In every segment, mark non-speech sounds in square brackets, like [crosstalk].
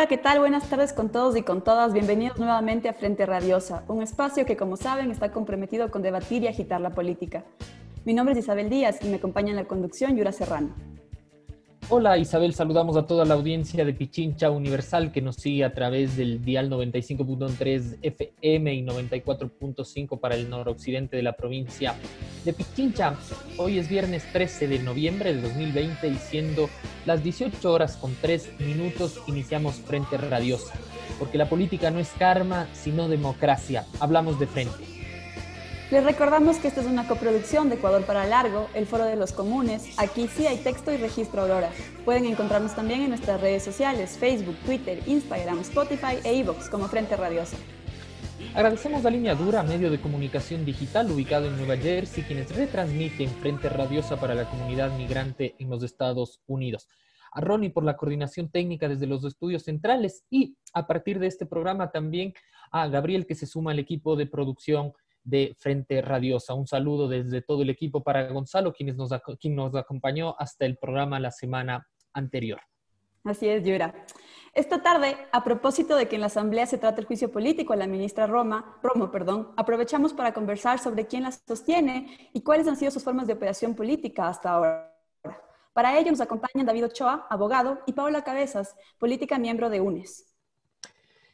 Hola, ¿qué tal? Buenas tardes con todos y con todas. Bienvenidos nuevamente a Frente Radiosa, un espacio que, como saben, está comprometido con debatir y agitar la política. Mi nombre es Isabel Díaz y me acompaña en la conducción Yura Serrano. Hola Isabel, saludamos a toda la audiencia de Pichincha Universal que nos sigue a través del dial 95.3 FM y 94.5 para el noroccidente de la provincia de Pichincha. Hoy es viernes 13 de noviembre de 2020 y siendo las 18 horas con 3 minutos iniciamos Frente Radiosa, porque la política no es karma, sino democracia. Hablamos de frente. Les recordamos que esta es una coproducción de Ecuador para Largo, el Foro de los Comunes. Aquí sí hay texto y registro Aurora. Pueden encontrarnos también en nuestras redes sociales, Facebook, Twitter, Instagram, Spotify e iVoox como Frente Radiosa. Agradecemos a Línea Dura, medio de comunicación digital ubicado en Nueva Jersey, quienes retransmiten Frente Radiosa para la comunidad migrante en los Estados Unidos. A Ronnie por la coordinación técnica desde los estudios centrales y a partir de este programa también a Gabriel que se suma al equipo de producción de Frente Radiosa. Un saludo desde todo el equipo para Gonzalo, quien nos, acompañó hasta el programa la semana anterior. Así es, Yura. Esta tarde, a propósito de que en la Asamblea se trata el juicio político a la ministra Roma, Romo, perdón, aprovechamos para conversar sobre quién la sostiene y cuáles han sido sus formas de operación política hasta ahora. Para ello nos acompañan David Ochoa, abogado, y Paula Cabezas, política miembro de UNES.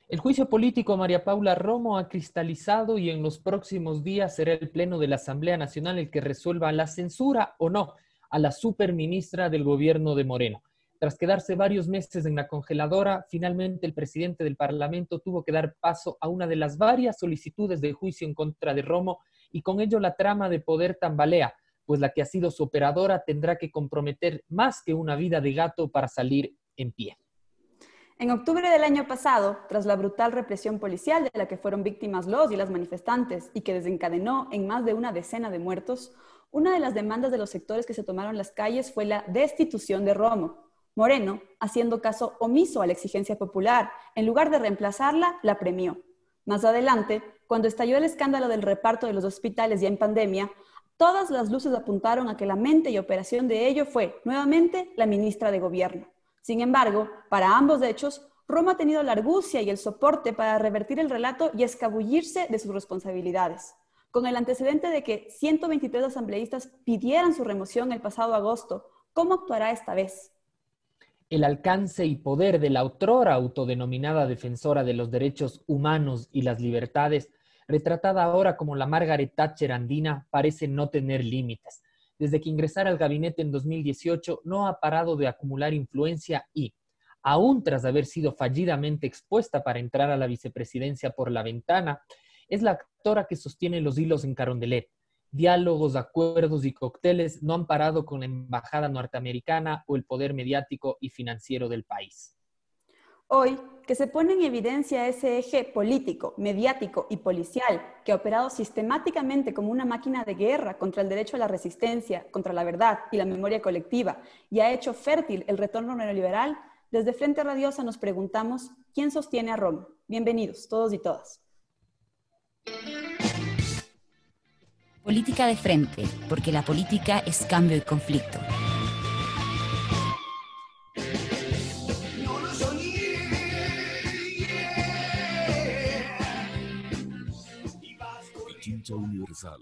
El juicio político a María Paula Romo ha cristalizado y en los próximos días será el Pleno de la Asamblea Nacional el que resuelva la censura o no a la superministra del gobierno de Moreno. Tras quedarse varios meses en la congeladora, finalmente el presidente del Parlamento tuvo que dar paso a una de las varias solicitudes de juicio en contra de Romo y con ello la trama de poder tambalea, pues la que ha sido su operadora tendrá que comprometer más que una vida de gato para salir en pie. En octubre del año pasado, tras la brutal represión policial de la que fueron víctimas los y las manifestantes y que desencadenó en más de una decena de muertos, una de las demandas de los sectores que se tomaron las calles fue la destitución de Romo. Moreno, haciendo caso omiso a la exigencia popular, en lugar de reemplazarla, la premió. Más adelante, cuando estalló el escándalo del reparto de los hospitales ya en pandemia, todas las luces apuntaron a que la mente y operación de ello fue, nuevamente, la ministra de Gobierno. Sin embargo, para ambos hechos, Roma ha tenido la argucia y el soporte para revertir el relato y escabullirse de sus responsabilidades. Con el antecedente de que 123 asambleístas pidieran su remoción el pasado agosto, ¿cómo actuará esta vez? El alcance y poder de la otrora autodenominada defensora de los derechos humanos y las libertades, retratada ahora como la Margaret Thatcher andina, parece no tener límites desde que ingresara al gabinete en 2018, no ha parado de acumular influencia y, aún tras haber sido fallidamente expuesta para entrar a la vicepresidencia por la ventana, es la actora que sostiene los hilos en Carondelet. Diálogos, acuerdos y cócteles no han parado con la embajada norteamericana o el poder mediático y financiero del país. Hoy, que se pone en evidencia ese eje político, mediático y policial que ha operado sistemáticamente como una máquina de guerra contra el derecho a la resistencia, contra la verdad y la memoria colectiva, y ha hecho fértil el retorno neoliberal, desde Frente Radiosa nos preguntamos, ¿quién sostiene a Roma? Bienvenidos, todos y todas. Política de frente, porque la política es cambio y conflicto. Universal.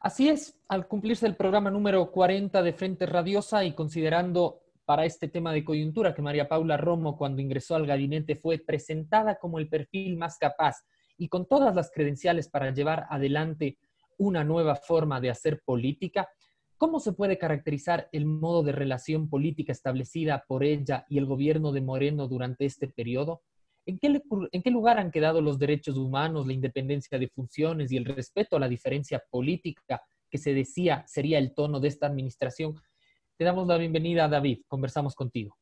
Así es, al cumplirse el programa número 40 de Frente Radiosa y considerando para este tema de coyuntura que María Paula Romo cuando ingresó al gabinete fue presentada como el perfil más capaz y con todas las credenciales para llevar adelante una nueva forma de hacer política, ¿cómo se puede caracterizar el modo de relación política establecida por ella y el gobierno de Moreno durante este periodo? ¿En qué, le- ¿En qué lugar han quedado los derechos humanos, la independencia de funciones y el respeto a la diferencia política que se decía sería el tono de esta administración? Te damos la bienvenida, David. Conversamos contigo.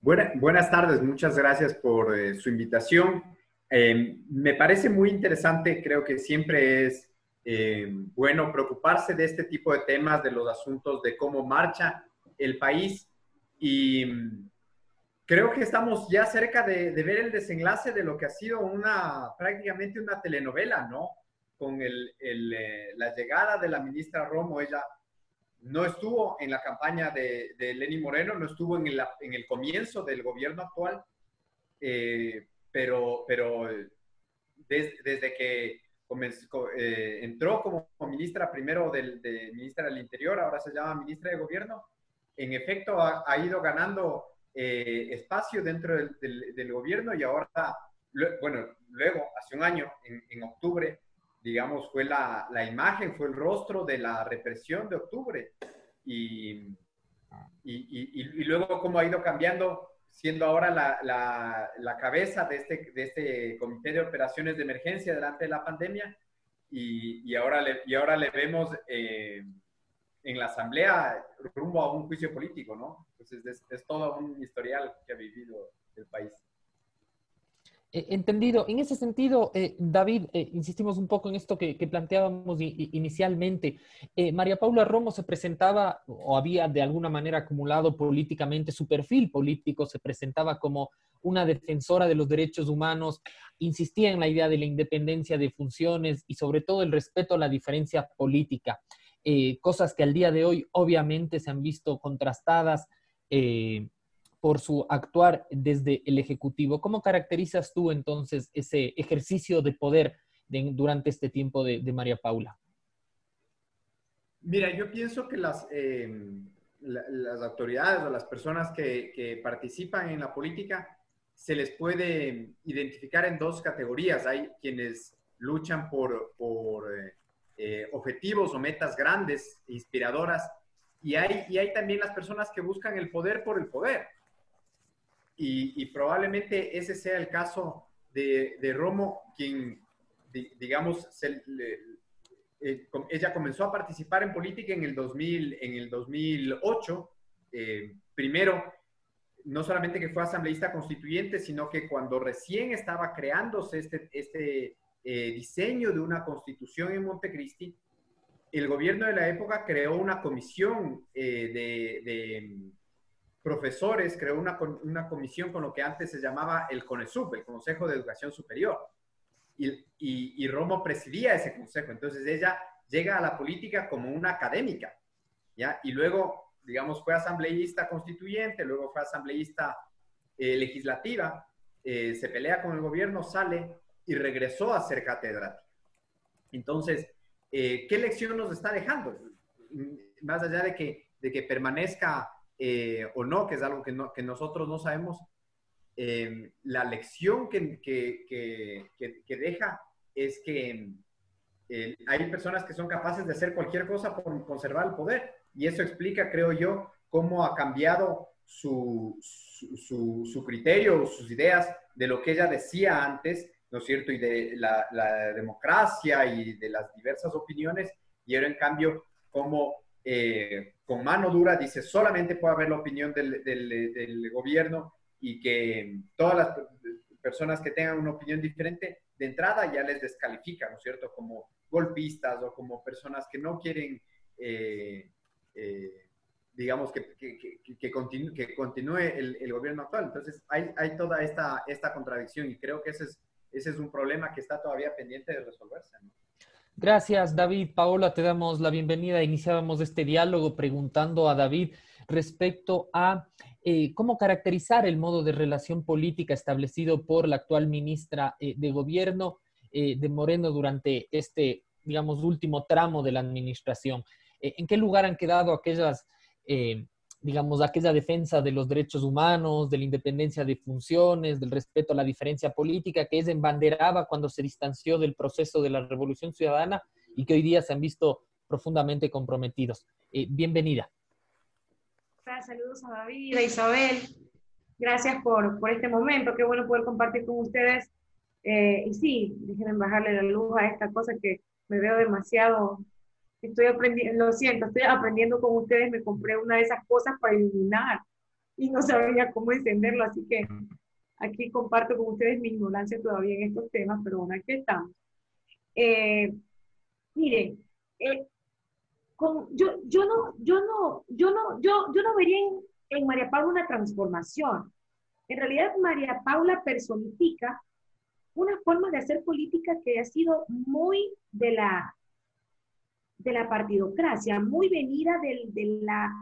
Buena- buenas tardes, muchas gracias por eh, su invitación. Eh, me parece muy interesante, creo que siempre es eh, bueno preocuparse de este tipo de temas, de los asuntos, de cómo marcha el país. Y creo que estamos ya cerca de, de ver el desenlace de lo que ha sido una prácticamente una telenovela, ¿no? Con el, el, eh, la llegada de la ministra Romo, ella no estuvo en la campaña de, de Lenny Moreno, no estuvo en el, en el comienzo del gobierno actual, eh, pero, pero des, desde que comenzó, eh, entró como ministra primero del, de ministra del Interior, ahora se llama ministra de Gobierno, en efecto ha, ha ido ganando eh, espacio dentro del, del, del, gobierno y ahora, bueno, luego, hace un año, en, en octubre, digamos, fue la, la, imagen, fue el rostro de la represión de octubre. Y, y, y, y luego cómo ha ido cambiando, siendo ahora la, la, la, cabeza de este, de este Comité de Operaciones de Emergencia delante de la pandemia. Y, ahora, le, y ahora le vemos eh, en la Asamblea rumbo a un juicio político, ¿no? Entonces es, todo un historial que ha vivido el país. Eh, entendido. En ese sentido, eh, David, eh, insistimos un poco en esto que, planteábamos inicialmente. María Paula Romo se presentaba o había de alguna manera acumulado políticamente su perfil político, se presentaba como una defensora de los derechos humanos, insistía en la idea de la independencia de funciones y sobre todo el respeto a la diferencia política, cosas que al día de hoy obviamente se han visto contrastadas por su actuar desde el Ejecutivo. ¿Cómo caracterizas tú entonces ese ejercicio de poder de, durante este tiempo de, María Paula? Mira, yo pienso que las, eh, autoridades o las personas que, participan en la política se les puede identificar en dos categorías. Hay quienes luchan por eh, objetivos o metas grandes, inspiradoras, y hay, y hay también las personas que buscan el poder por el poder. Y, probablemente ese sea el caso de, de Romo, quien, di, digamos, eh, ella comenzó a participar en política en el, 2000, en el 2008. Eh, primero, no solamente que fue asambleísta constituyente, sino que cuando recién estaba creándose este, este eh, diseño de una constitución en Montecristi, el gobierno de la época creó una comisión eh, de, de profesores creó una, comisión con lo que antes se llamaba el CONESUP, el Consejo de Educación Superior. Y, y, Romo presidía ese consejo. Entonces ella llega a la política como una académica, ¿ya? Y luego, digamos, fue asambleísta constituyente, luego fue asambleísta eh, legislativa, se pelea con el gobierno, sale y regresó a ser catedrática. Entonces, eh, ¿qué lección nos está dejando? Más allá de que, de que permanezca eh, o no, que es algo que, no, que nosotros no sabemos, eh, la lección que, que, que, deja es que eh, hay personas que son capaces de hacer cualquier cosa por conservar el poder. Y eso explica, creo yo, cómo ha cambiado su, su, su, criterio, sus ideas de lo que ella decía antes, ¿no es cierto? Y de la, democracia y de las diversas opiniones. Y ahora, en cambio, cómo eh, con mano dura dice solamente puede haber la opinión del, gobierno y que todas las personas que tengan una opinión diferente de entrada ya les descalifica, ¿no es cierto? Como golpistas o como personas que no quieren, eh, eh, digamos, que, que, que, continúe, el, gobierno actual. Entonces hay, hay toda esta, esta contradicción y creo que ese es, ese es un problema que está todavía pendiente de resolverse. Gracias, David. Paola, te damos la bienvenida. Iniciábamos este diálogo preguntando a David respecto a eh, cómo caracterizar el modo de relación política establecido por la actual ministra eh, de Gobierno eh, de Moreno durante este, digamos, último tramo de la administración. ¿En qué lugar han quedado aquellas digamos, aquella defensa de los derechos humanos, de la independencia de funciones, del respeto a la diferencia política que es embanderaba cuando se distanció del proceso de la revolución ciudadana y que hoy día se han visto profundamente comprometidos. Eh, bienvenida. Saludos a David, a Isabel. Gracias por, por este momento. Qué bueno poder compartir con ustedes. Eh, y sí, déjenme bajarle la luz a esta cosa que me veo demasiado estoy aprendiendo, lo siento, estoy aprendiendo con ustedes, me compré una de esas cosas para iluminar y no sabía cómo encenderlo, así que aquí comparto con ustedes mi ignorancia todavía en estos temas, pero bueno, aquí estamos. Eh, miren, eh, con, yo, yo no, yo no, yo no, yo, yo no vería en, en María Paula una transformación. En realidad, María Paula personifica una forma de hacer política que ha sido muy de la, de la partidocracia, muy venida del, de, la,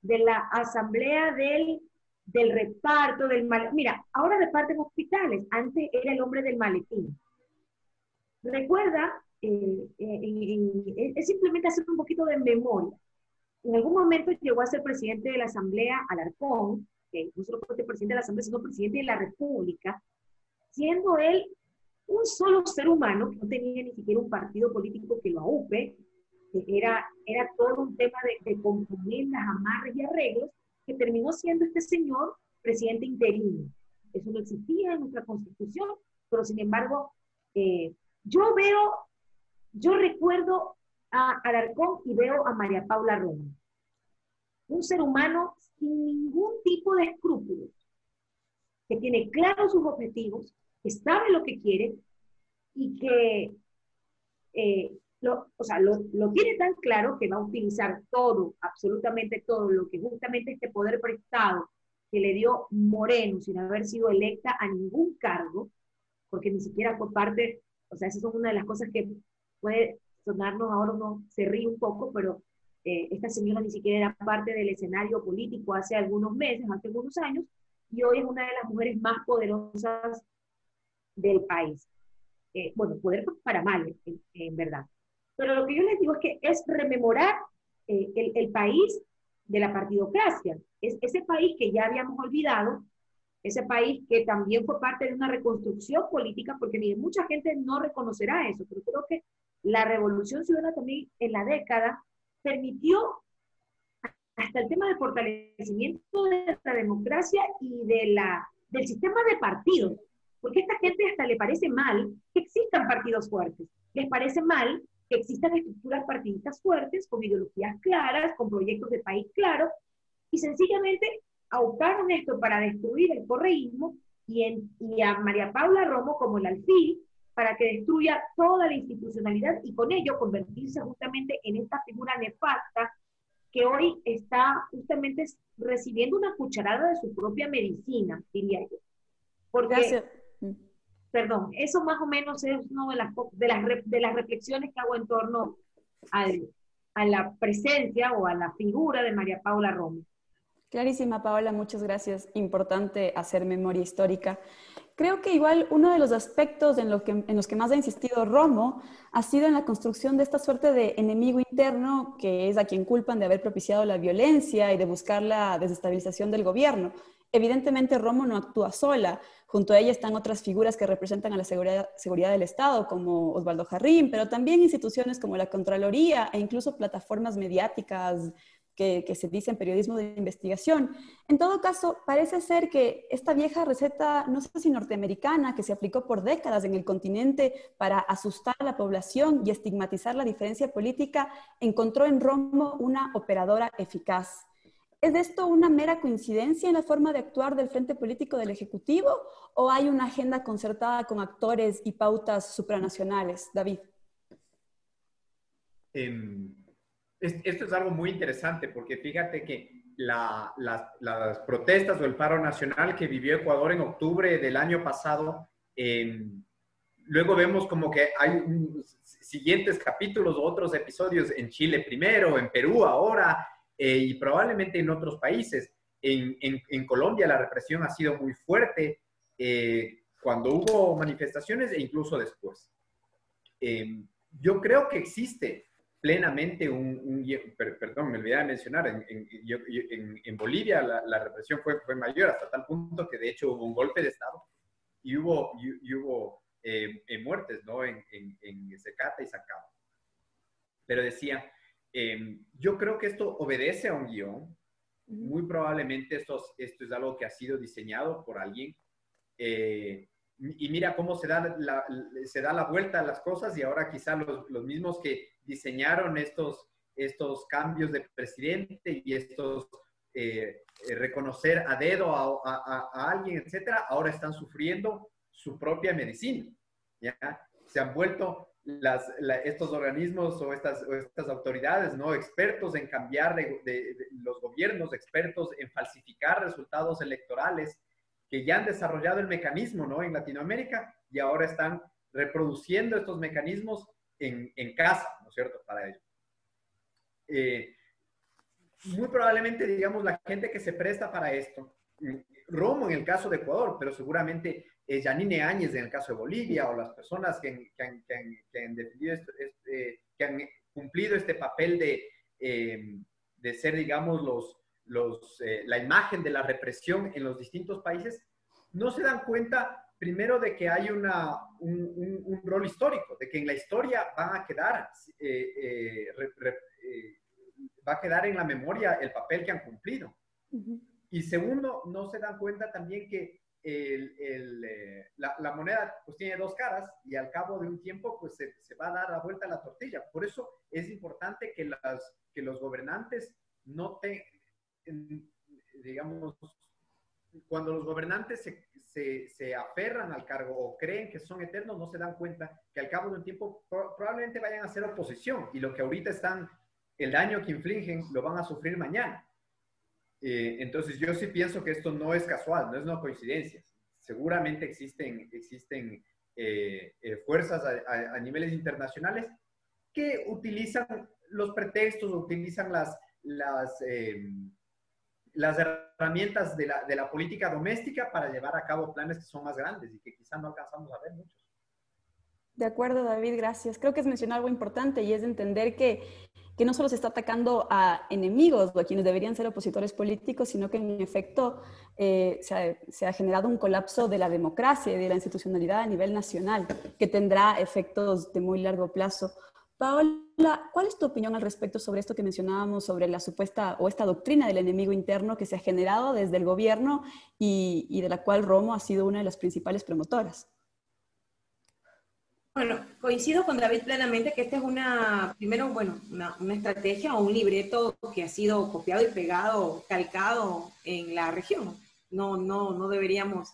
de la asamblea del, del reparto, del mal. Mira, ahora reparten hospitales, antes era el hombre del maletín. Recuerda, eh, eh, es simplemente hacer un poquito de memoria. En algún momento llegó a ser presidente de la Asamblea Alarcón, que no solo fue presidente de la Asamblea, sino presidente de la República, siendo él un solo ser humano que no tenía ni siquiera un partido político que lo aupe, era, era todo un tema de, de las amarres y arreglos, que terminó siendo este señor presidente interino. Eso no existía en nuestra constitución, pero sin embargo, eh, yo veo, yo recuerdo a Alarcón y veo a María Paula Roma. Un ser humano sin ningún tipo de escrúpulos, que tiene claros sus objetivos, que sabe lo que quiere y que eh, o sea, lo, tiene tan claro que va a utilizar todo, absolutamente todo, lo que justamente este poder prestado que le dio Moreno sin haber sido electa a ningún cargo, porque ni siquiera fue parte, o sea, esas son una de las cosas que puede sonarnos ahora, uno se ríe un poco, pero eh, esta señora ni siquiera era parte del escenario político hace algunos meses, hace algunos años, y hoy es una de las mujeres más poderosas del país. Eh, bueno, poder para mal, en, verdad. Pero lo que yo les digo es que es rememorar eh, el, el, país de la partidocracia, es ese país que ya habíamos olvidado, ese país que también fue parte de una reconstrucción política, porque miren, mucha gente no reconocerá eso, pero creo que la revolución ciudadana también en la década permitió hasta el tema del fortalecimiento de la democracia y de la, del sistema de partidos. Porque a esta gente hasta le parece mal que existan partidos fuertes. Les parece mal que existan estructuras partidistas fuertes, con ideologías claras, con proyectos de país claros, y sencillamente auparon esto para destruir el correísmo y, a María Paula Romo como el alfil para que destruya toda la institucionalidad y con ello convertirse justamente en esta figura nefasta que hoy está justamente recibiendo una cucharada de su propia medicina, diría yo. Gracias. Perdón, eso más o menos es una de las, de las, de las reflexiones que hago en torno a la presencia o a la figura de María Paula Romo. Clarísima, Paola, muchas gracias. Importante hacer memoria histórica. Creo que igual uno de los aspectos en, que, en, los que más ha insistido Romo ha sido en la construcción de esta suerte de enemigo interno que es a quien culpan de haber propiciado la violencia y de buscar la desestabilización del gobierno. Evidentemente Romo no actúa sola, junto a ella están otras figuras que representan a la seguridad, del Estado, como Osvaldo Jarrín, pero también instituciones como la Contraloría e incluso plataformas mediáticas que, se dice en periodismo de investigación. En todo caso, parece ser que esta vieja receta, no sé si norteamericana, que se aplicó por décadas en el continente para asustar a la población y estigmatizar la diferencia política, encontró en Romo una operadora eficaz. ¿Es esto una mera coincidencia en la forma de actuar del frente político del Ejecutivo o hay una agenda concertada con actores y pautas supranacionales? David. En esto es algo muy interesante porque fíjate que las, protestas o el paro nacional que vivió Ecuador en octubre del año pasado, luego vemos como que hay siguientes capítulos otros episodios en Chile primero, en Perú ahora eh, y probablemente en otros países. En, Colombia la represión ha sido muy fuerte eh, cuando hubo manifestaciones e incluso después. Em, yo creo que existe plenamente un, perdón, me olvidé de mencionar, en, en, Bolivia la, represión fue, fue, mayor hasta tal punto que de hecho hubo un golpe de Estado y hubo, y, hubo eh, eh, muertes, ¿no? En, en, Secata y Sacaba. Pero decía, em, yo creo que esto obedece a un guion, muy probablemente esto, esto es algo que ha sido diseñado por alguien. Eh, y mira cómo se da la, se da la vuelta a las cosas y ahora quizá los, los mismos que diseñaron estos, estos cambios de presidente y estos eh, eh, reconocer a dedo a, alguien, etcétera, ahora están sufriendo su propia medicina. ¿ya? Se han vuelto las, la- estos organismos o estas, o estas autoridades, ¿no? Expertos en cambiar de, de- de los gobiernos, expertos en falsificar resultados electorales, que ya han desarrollado el mecanismo, ¿no? En Latinoamérica y ahora están reproduciendo estos mecanismos en, en casa, ¿no es cierto? Para ello. Eh, muy probablemente, digamos, la gente que se presta para esto, Romo en el caso de Ecuador, pero seguramente eh, Yanine Áñez en el caso de Bolivia, o las personas que han, que han- que han- que han esto- este- que han cumplido este papel de, eh, de ser, digamos, los, los, eh, la imagen de la represión en los distintos países, no se dan cuenta primero de que hay una, un, un- un rol histórico, de que en la historia van a quedar, eh, eh, re- re- eh, va a quedar en la memoria el papel que han cumplido. Y segundo, no se dan cuenta también que el- el, eh, la, la moneda pues tiene dos caras y al cabo de un tiempo pues se, se va a dar la vuelta a la tortilla. Por eso es importante que, las, que los gobernantes no te, digamos, cuando los gobernantes se, se, se aferran al cargo o creen que son eternos, no se dan cuenta que al cabo de un tiempo pro- probablemente vayan a ser oposición y lo que ahorita están, el daño que infligen, lo van a sufrir mañana. Eh, entonces yo sí pienso que esto no es casual, no es una coincidencia. Seguramente existen, existen eh, eh, fuerzas a, niveles internacionales que utilizan los pretextos, utilizan las, las, herramientas de la, de la política doméstica para llevar a cabo planes que son más grandes y que quizás no alcanzamos a ver muchos. De acuerdo, David, gracias. Creo que has mencionado algo importante y es de entender que, que no solo se está atacando a enemigos o a quienes deberían ser opositores políticos, sino que en efecto eh, se, ha, generado un colapso de la democracia y de la institucionalidad a nivel nacional, que tendrá efectos de muy largo plazo. Paola, ¿cuál es tu opinión al respecto sobre esto que mencionábamos, sobre la supuesta o esta doctrina del enemigo interno que se ha generado desde el gobierno y, y de la cual Romo ha sido una de las principales promotoras? Bueno, coincido con David plenamente que esta es una, primero, bueno, una, una estrategia o un libreto que ha sido copiado y pegado, calcado en la región. No, no, no deberíamos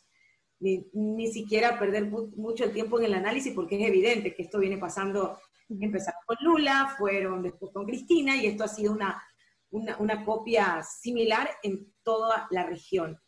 ni, ni siquiera perder mu- mucho el tiempo en el análisis porque es evidente que esto viene pasando, empezaron con Lula, fueron después con Cristina y esto ha sido una, una, una copia similar en toda la región.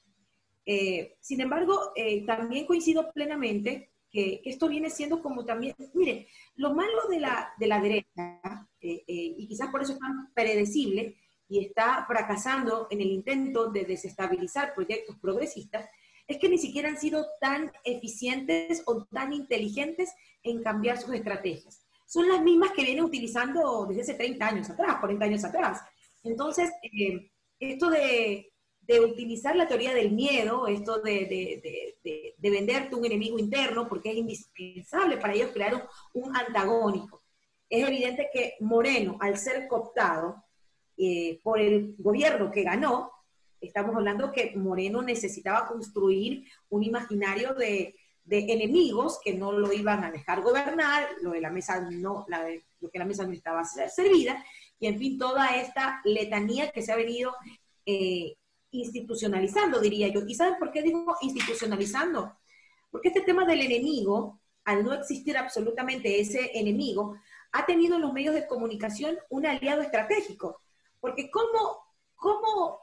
Eh, sin embargo, eh, también coincido plenamente que, esto viene siendo como también, mire, lo malo de la, de la derecha, eh, eh, y quizás por eso es tan predecible y está fracasando en el intento de desestabilizar proyectos progresistas, es que ni siquiera han sido tan eficientes o tan inteligentes en cambiar sus estrategias. Son las mismas que vienen utilizando desde hace 30 años atrás, 40 años atrás. Entonces, eh, esto de, de utilizar la teoría del miedo, esto de, de, de, de, de venderte un enemigo interno, porque es indispensable para ellos crear un, un antagónico. Es evidente que Moreno, al ser cooptado eh, por el gobierno que ganó, estamos hablando que Moreno necesitaba construir un imaginario de, enemigos que no lo iban a dejar gobernar, lo de la mesa no, lo que la mesa no estaba servida, y en fin, toda esta letanía que se ha venido eh, institucionalizando, diría yo. ¿Y saben por qué digo institucionalizando? Porque este tema del enemigo, al no existir absolutamente ese enemigo, ha tenido en los medios de comunicación un aliado estratégico. Porque ¿cómo, cómo,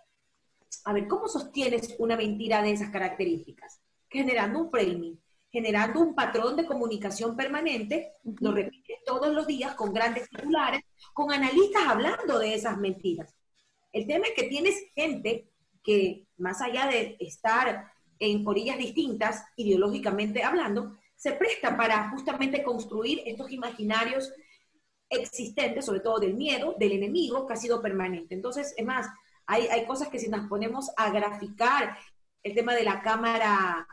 a ver, cómo sostienes una mentira de esas características? Generando un framing, generando un patrón de comunicación permanente, lo repites todos los días con grandes titulares, con analistas hablando de esas mentiras. El tema es que tienes gente que, más allá de estar en orillas distintas, ideológicamente hablando, se presta para justamente construir estos imaginarios existentes, sobre todo del miedo, del enemigo, que ha sido permanente. Entonces, es más, hay, hay cosas que si nos ponemos a graficar el tema de la cámara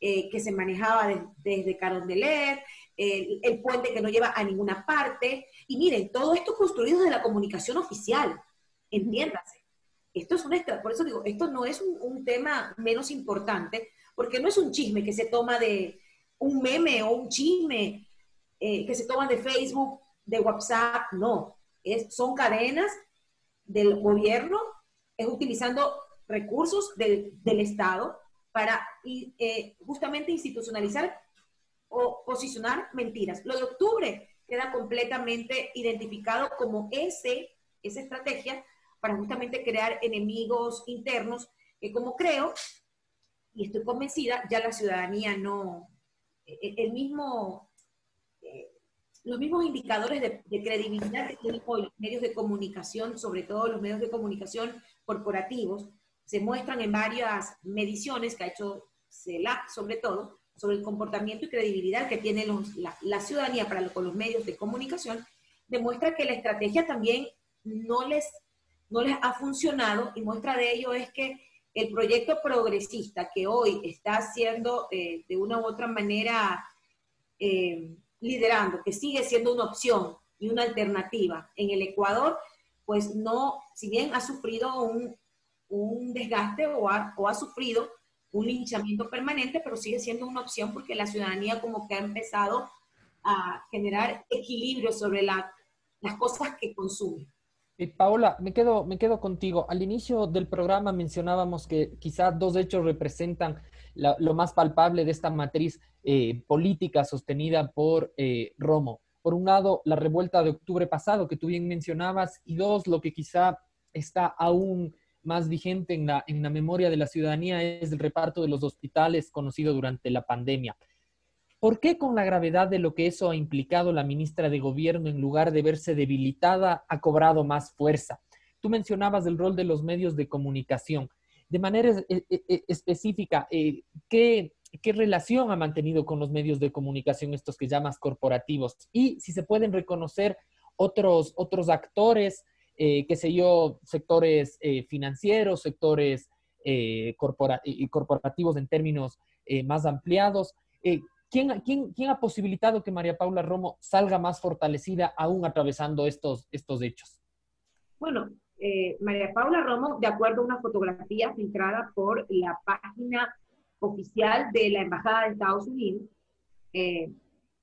eh, que se manejaba de, desde Carondelet, el, el, puente que no lleva a ninguna parte, y miren, todo esto construido de la comunicación oficial, entiéndase. Esto es una, por eso digo, esto no es un, un, tema menos importante, porque no es un chisme que se toma de un meme o un chisme eh, que se toma de Facebook, de WhatsApp, no. Es, son cadenas del gobierno, es utilizando recursos del, del Estado para eh, justamente institucionalizar o posicionar mentiras. Lo de octubre queda completamente identificado como ese, esa estrategia para justamente crear enemigos internos que como creo, y estoy convencida, ya la ciudadanía no, e, e, el mismo, eh, los mismos indicadores de, de credibilidad que tienen hoy los medios de comunicación, sobre todo los medios de comunicación corporativos, se muestran en varias mediciones que ha hecho CELAC sobre todo, sobre el comportamiento y credibilidad que tiene los, la, la, ciudadanía para con los medios de comunicación, demuestra que la estrategia también no les, no les ha funcionado y muestra de ello es que el proyecto progresista que hoy está siendo eh, de una u otra manera eh, liderando, que sigue siendo una opción y una alternativa en el Ecuador, pues no, si bien ha sufrido un, un desgaste o ha, sufrido un linchamiento permanente, pero sigue siendo una opción porque la ciudadanía como que ha empezado a generar equilibrio sobre la, las cosas que consume. Paola, me quedo, me quedo contigo. Al inicio del programa mencionábamos que quizás dos hechos representan lo más palpable de esta matriz eh, política sostenida por eh, Romo. Por un lado, la revuelta de octubre pasado, que tú bien mencionabas, y dos, lo que quizá está aún más vigente en la, en la memoria de la ciudadanía es el reparto de los hospitales conocido durante la pandemia. ¿Por qué con la gravedad de lo que eso ha implicado la ministra de Gobierno, en lugar de verse debilitada, ha cobrado más fuerza? Tú mencionabas el rol de los medios de comunicación. De manera e, e, e, específica, eh, ¿qué, ¿qué relación ha mantenido con los medios de comunicación estos que llamas corporativos? Y si se pueden reconocer otros, otros actores eh, qué sé yo, sectores eh, financieros, sectores eh, corpora corporativos en términos más ampliados. ¿Quién, quién, quién, ha posibilitado que María Paula Romo salga más fortalecida aún atravesando estos, estos hechos? Bueno, María Paula Romo, de acuerdo a una fotografía filtrada por la página oficial de la Embajada de Estados Unidos,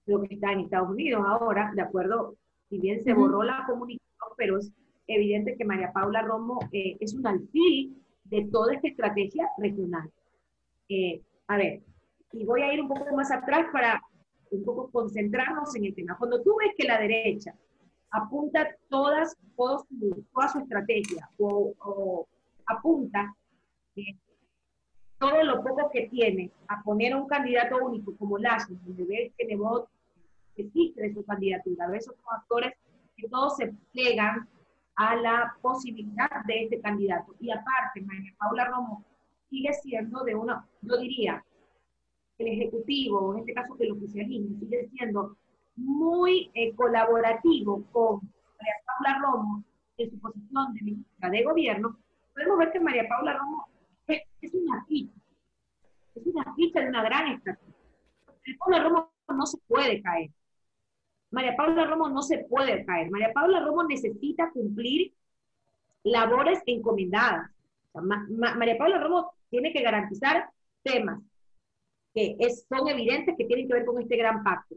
lo que está en Estados Unidos ahora, de acuerdo, si bien se borró la comunicación, pero es evidente que María Paula Romo eh, es un alfil de toda esta estrategia regional. Eh, a ver, y voy a ir un poco más atrás para un poco concentrarnos en el tema. Cuando tú ves que la derecha apunta todas, todas toda su estrategia o, o apunta eh, todo lo poco que tiene a poner a un candidato único como Lashley, donde ve que Nebot existe su candidatura, ves otros actores que todos se plegan a la posibilidad de este candidato. Y aparte, María Paula Romo sigue siendo de una, yo diría, el Ejecutivo, en este caso el oficialismo, sigue siendo muy eh, colaborativo con María Paula Romo en su posición de ministra de Gobierno, podemos ver que María Paula Romo es, es una ficha, es una ficha de una gran estrategia. María Paula Romo no se puede caer. María Paula Romo no se puede caer. María Paula Romo necesita cumplir labores encomendadas. María Paula Romo tiene que garantizar temas que son evidentes que tienen que ver con este gran pacto.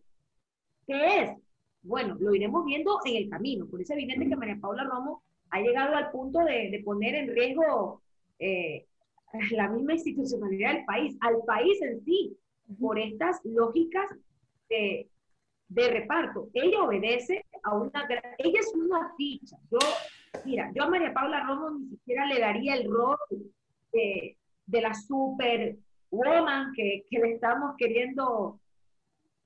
¿Qué es? Bueno, lo iremos viendo en el camino. Por eso es evidente que María Paula Romo ha llegado al punto de, poner en riesgo eh, [laughs] la misma institucionalidad del país, al país en sí, por estas lógicas de, de reparto. Ella obedece a una... Ella es una ficha. Yo, mira, yo a María Paula Romo ni siquiera le daría el rol de, de la superwoman que, que le estamos queriendo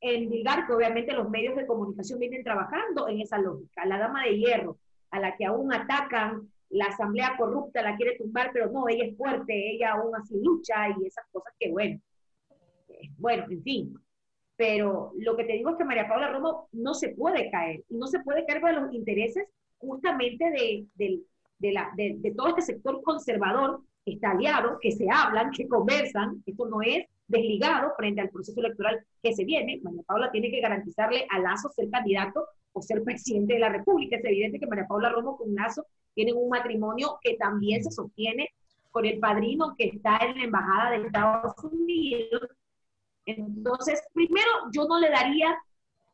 endilgar, que obviamente los medios de comunicación vienen trabajando en esa lógica. La dama de hierro, a la que aún atacan, la asamblea corrupta la quiere tumbar, pero no, ella es fuerte, ella aún así lucha y esas cosas que, bueno, eh, bueno, en fin, pero lo que te digo es que María Paula Romo no se puede caer, y no se puede caer por los intereses justamente de, de, la, de, todo este sector conservador está aliado, que se hablan, que conversan, esto no es desligado frente al proceso electoral que se viene. María Paula tiene que garantizarle a Lazo ser candidato o ser presidente de la República. Es evidente que María Paula Romo con Lazo tienen un matrimonio que también se sostiene con el padrino que está en la Embajada de Estados Unidos entonces, primero, yo no le daría,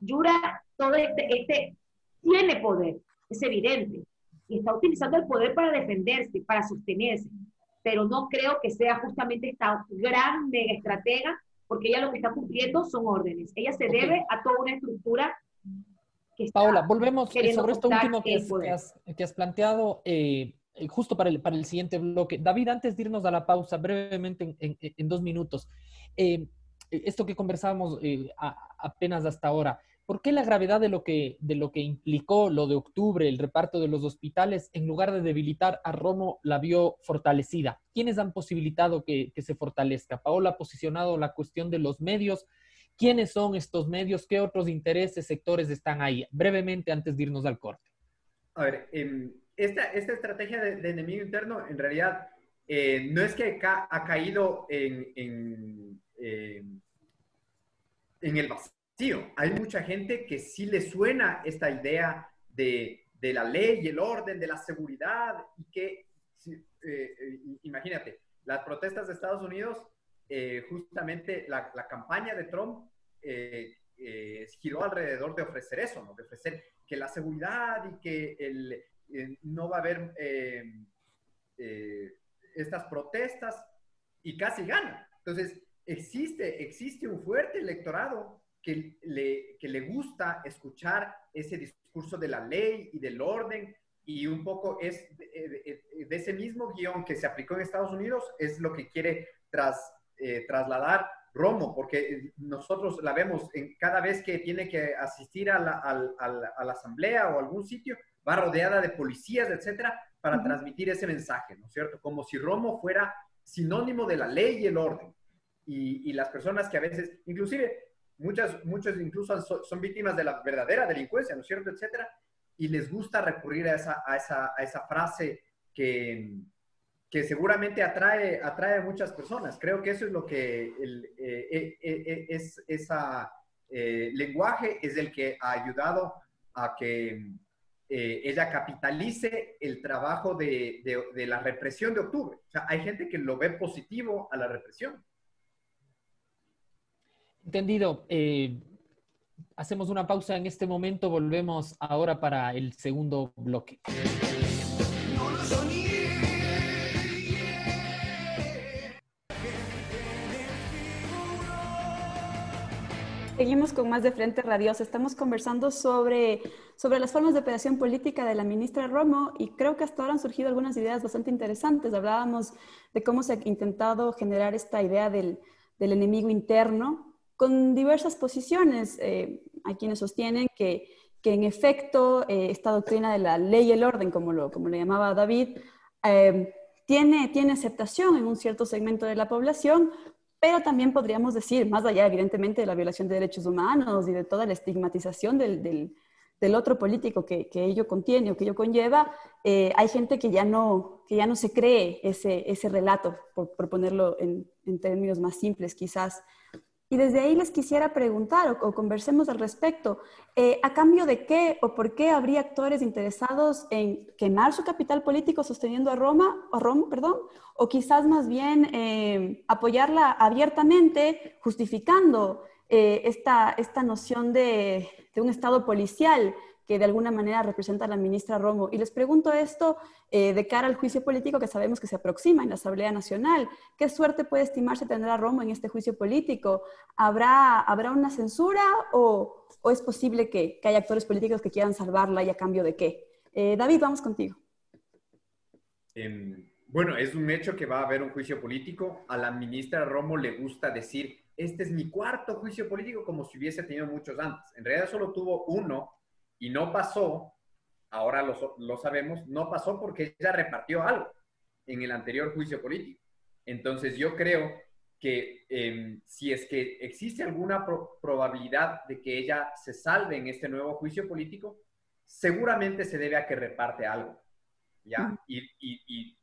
Yura, todo este, este, tiene poder, es evidente, y está utilizando el poder para defenderse, para sostenerse, pero no creo que sea justamente esta gran mega estratega, porque ella lo que está cumpliendo son órdenes. Ella se debe a toda una estructura que está Paola, volvemos eh, sobre esto último que poder. que has- que has planteado, eh, eh, justo para el, para el siguiente bloque. David, antes de irnos a la pausa, brevemente, en, en- en dos minutos, eh, esto que conversábamos eh, a- apenas hasta ahora, ¿por qué la gravedad de lo, que, de lo que implicó lo de octubre, el reparto de los hospitales, en lugar de debilitar a Romo, la vio fortalecida? ¿Quiénes han posibilitado que, que se fortalezca? Paola ha posicionado la cuestión de los medios. ¿Quiénes son estos medios? ¿Qué otros intereses, sectores están ahí? Brevemente, antes de irnos al corte. A ver, em, esta, esta estrategia de, enemigo interno, en realidad, eh, no es que ca- ha caído en, en, em, el vacío. Hay mucha gente que sí le suena esta idea de, de la ley y el orden, de la seguridad, y que, eh, eh, imagínate, las protestas de Estados Unidos, eh, justamente la, la campaña de Trump giró alrededor de ofrecer eso, ¿no? De ofrecer que la seguridad y que el, no va a haber estas protestas y casi gana. Entonces, existe, existe un fuerte electorado que le, que le gusta escuchar ese discurso de la ley y del orden y un poco es de, de- de ese mismo guion que se aplicó en Estados Unidos, es lo que quiere tras, eh, trasladar Romo, porque nosotros la vemos en cada vez que tiene que asistir a la, a la asamblea o algún sitio, va rodeada de policías, etcétera, para transmitir ese mensaje, ¿no es cierto? Como si Romo fuera sinónimo de la ley y el orden. Y, y las personas que a veces, inclusive, muchas, muchos incluso son, víctimas de la verdadera delincuencia, ¿no es cierto? Etcétera. Y les gusta recurrir a esa, a esa, a esa frase que, que seguramente atrae, atrae a muchas personas. Creo que eso es lo que eh, eh, eh, es, esa lenguaje es el que ha ayudado a que ella capitalice el trabajo de, de- la represión de octubre. Hay gente que lo ve positivo a la represión. Entendido. Eh, hacemos una pausa en este momento, volvemos ahora para el segundo bloque. Seguimos con más de Frente Radiosa. Estamos conversando sobre, sobre las formas de operación política de la ministra Romo y creo que hasta ahora han surgido algunas ideas bastante interesantes. Hablábamos de cómo se ha intentado generar esta idea del, del enemigo interno con diversas posiciones. Eh, hay quienes sostienen que, que en efecto eh, esta doctrina de la ley y el orden, como lo, como le llamaba David, eh, tiene, tiene aceptación en un cierto segmento de la población, pero también podríamos decir, más allá evidentemente de la violación de derechos humanos y de toda la estigmatización del, del, del otro político que, que, ello contiene o que ello conlleva, eh, hay gente que ya no, que ya no se cree ese, ese relato, por, por ponerlo en, en, términos más simples quizás. Y desde ahí les quisiera preguntar o, o conversemos al respecto, eh, ¿a cambio de qué o por qué habría actores interesados en quemar su capital político sosteniendo a Roma, a Roma, perdón, o quizás más bien eh, apoyarla abiertamente, justificando eh, esta, esta noción de, un Estado policial que de alguna manera representa a la ministra Romo. Y les pregunto esto eh, de cara al juicio político que sabemos que se aproxima en la Asamblea Nacional. ¿Qué suerte puede estimarse tendrá Romo en este juicio político? ¿Habrá, ¿habrá una censura o, o es posible que, que, haya actores políticos que quieran salvarla y a cambio de qué? Eh, David, vamos contigo. Eh, bueno, es un hecho que va a haber un juicio político. A la ministra Romo le gusta decir, este es mi cuarto juicio político, como si hubiese tenido muchos antes. En realidad solo tuvo uno y no pasó, ahora lo, lo sabemos, no pasó porque ella repartió algo en el anterior juicio político. Entonces yo creo que eh, si es que existe alguna pro probabilidad de que ella se salve en este nuevo juicio político, seguramente se debe a que reparte algo. ¿ya? Y, y, y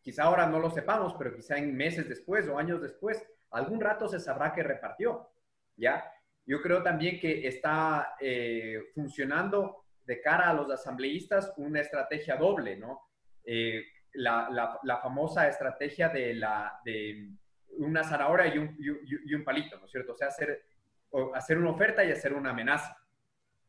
quizá ahora no lo sepamos, pero quizá en meses después o años después, algún rato se sabrá que repartió, ¿ya? Yo creo también que está eh, funcionando de cara a los asambleístas una estrategia doble, ¿no? Eh, la, la, la, famosa estrategia de, la, de una zanahoria y un, y, y un, palito, ¿no es cierto? O sea, hacer, hacer una oferta y hacer una amenaza.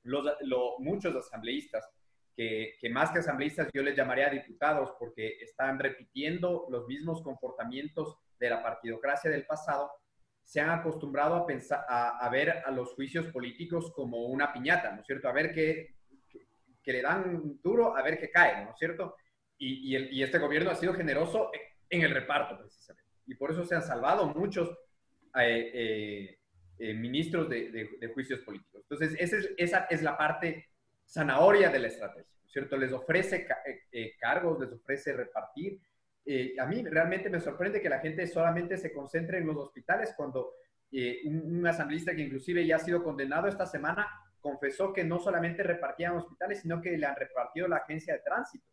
Los, lo, muchos asambleístas que, que, más que asambleístas yo les llamaría diputados porque están repitiendo los mismos comportamientos de la partidocracia del pasado, se han acostumbrado a, pensar, a, ver a los juicios políticos como una piñata, ¿no es cierto? A ver qué, que, le dan duro, a ver qué cae, ¿no es cierto? Y, y, este gobierno ha sido generoso en el reparto, precisamente. Y por eso se han salvado muchos eh, eh, eh, ministros de, juicios políticos. Entonces, es, esa es la parte zanahoria de la estrategia, ¿no es cierto? Les ofrece cargos, les ofrece repartir, eh, a mí realmente me sorprende que la gente solamente se concentre en los hospitales cuando eh, un, asambleísta que inclusive ya ha sido condenado esta semana confesó que no solamente repartían hospitales, sino que le han repartido la agencia de tránsito.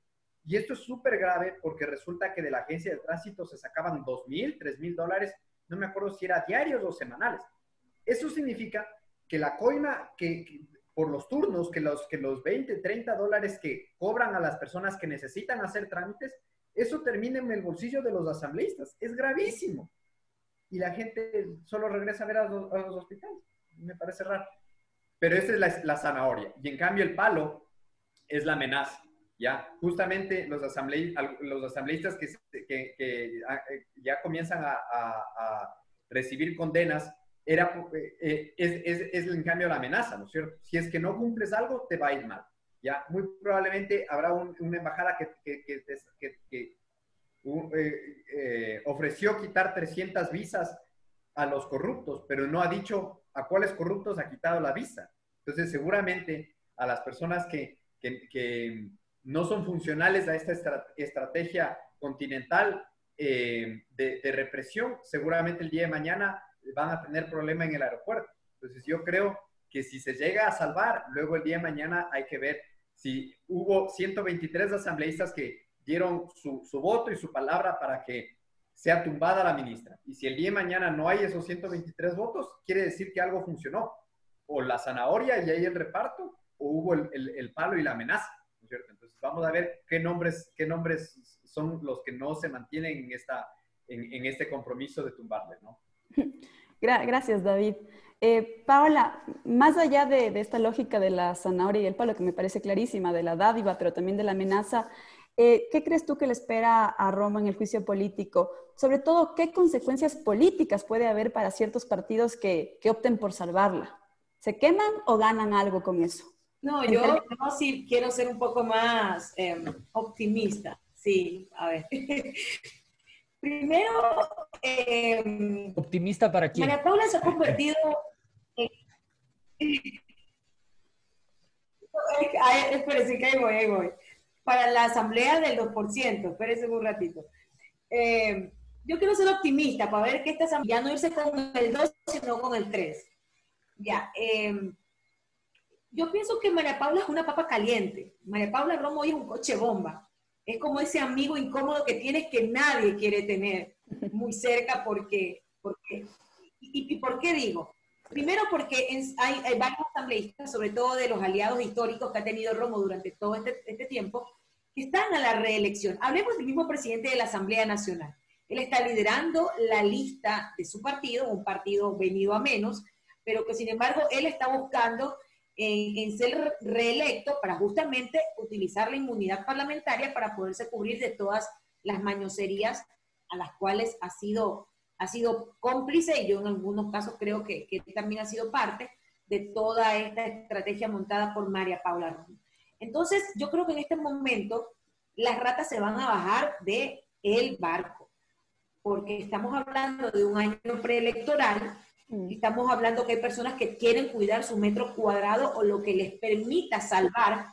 Y esto es súper grave porque resulta que de la agencia de tránsito se sacaban dos mil, tres mil dólares, no me acuerdo si era diarios o semanales. Eso significa que la coima que, por los turnos, que los, que los 20, 30 dólares que cobran a las personas que necesitan hacer trámites, eso termina en el bolsillo de los asambleístas. Es gravísimo. Y la gente solo regresa a ver a los, hospitales. Me parece raro. Pero esa es la, zanahoria. Y en cambio el palo es la amenaza. ¿ya? Justamente los, los asambleístas que, ah, eh, ya comienzan a, recibir condenas, era, eh, eh, es, es, en cambio la amenaza, ¿no es cierto? Si es que no cumples algo, te va a ir mal. ¿Ya? Muy probablemente habrá una embajada que, que, eh, eh, ofreció quitar 300 visas a los corruptos, pero no ha dicho a cuáles corruptos ha quitado la visa. Entonces, seguramente a las personas que, no son funcionales a esta estrategia continental eh, de, de, represión, seguramente el día de mañana van a tener problema en el aeropuerto. Entonces, yo creo que si se llega a salvar, luego el día de mañana hay que ver si hubo 123 asambleístas que dieron su, voto y su palabra para que sea tumbada la ministra. Y si el día de mañana no hay esos 123 votos, quiere decir que algo funcionó. O la zanahoria y ahí el reparto, o hubo el, palo y la amenaza. Entonces vamos a ver qué nombres, qué nombres son los que no se mantienen en, esta, en, este compromiso de tumbarle. ¿no? [laughs] Gracias, David. Eh, Paola, más allá de, esta lógica de la zanahoria y el palo, que me parece clarísima, de la dádiva, pero también de la amenaza, eh, ¿qué crees tú que le espera a Roma en el juicio político? Sobre todo, ¿qué consecuencias políticas puede haber para ciertos partidos que, opten por salvarla? ¿Se queman o ganan algo con eso? No, yo, sí quiero ser un poco más em, optimista. Sí, a ver. [laughs] Primero, em, optimista para quién. María Paula se ha convertido espérense que ahí voy, ahí voy. Para la asamblea del 2%, espérense un ratito. Eh, yo quiero ser optimista para ver que esta asamblea no irse con el 2, sino con el 3. Ya, eh, yo pienso que María Paula es una papa caliente. María Paula Romo hoy es un coche bomba. Es como ese amigo incómodo que tienes que nadie quiere tener muy cerca porque, porque y por qué digo? Primero porque hay, varios asambleístas, sobre todo de los aliados históricos que ha tenido Romo durante todo este, este, tiempo, que están a la reelección. Hablemos del mismo presidente de la Asamblea Nacional. Él está liderando la lista de su partido, un partido venido a menos, pero que sin embargo él está buscando en, ser reelecto para justamente utilizar la inmunidad parlamentaria para poderse cubrir de todas las mañoserías a las cuales ha sido ha sido cómplice y yo en algunos casos creo que, también ha sido parte de toda esta estrategia montada por María Paula. Entonces, yo creo que en este momento las ratas se van a bajar de el barco, porque estamos hablando de un año preelectoral. Estamos hablando que hay personas que quieren cuidar su metro cuadrado o lo que les permita salvar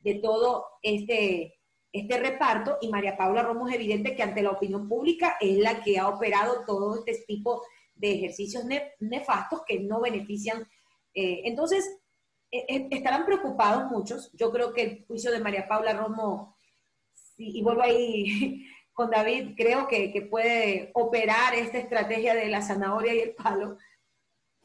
de todo este, este reparto y María Paula Romo es evidente que ante la opinión pública es la que ha operado todo este tipo de ejercicios nefastos que no benefician. Eh, entonces, e, e, estarán preocupados muchos. Yo creo que el juicio de María Paula Romo, y vuelvo ahí con David, creo que, que, puede operar esta estrategia de la zanahoria y el palo,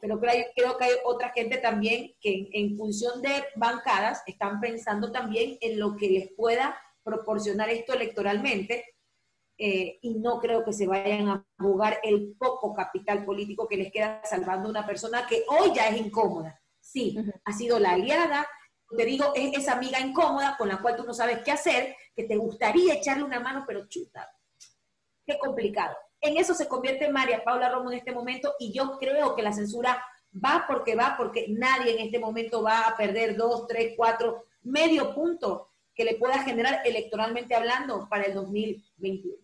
pero creo, creo que hay otra gente también que en función de bancadas están pensando también en lo que les pueda proporcionar esto electoralmente eh, y no creo que se vayan a jugar el poco capital político que les queda salvando a una persona que hoy ya es incómoda. Sí, ha sido la aliada, te digo, es esa amiga incómoda con la cual tú no sabes qué hacer, que te gustaría echarle una mano, pero chuta, qué complicado. En eso se convierte María Paula Romo en este momento y yo creo que la censura va porque va, porque nadie en este momento va a perder dos, tres, cuatro, medio punto que le pueda generar electoralmente hablando para el 2021.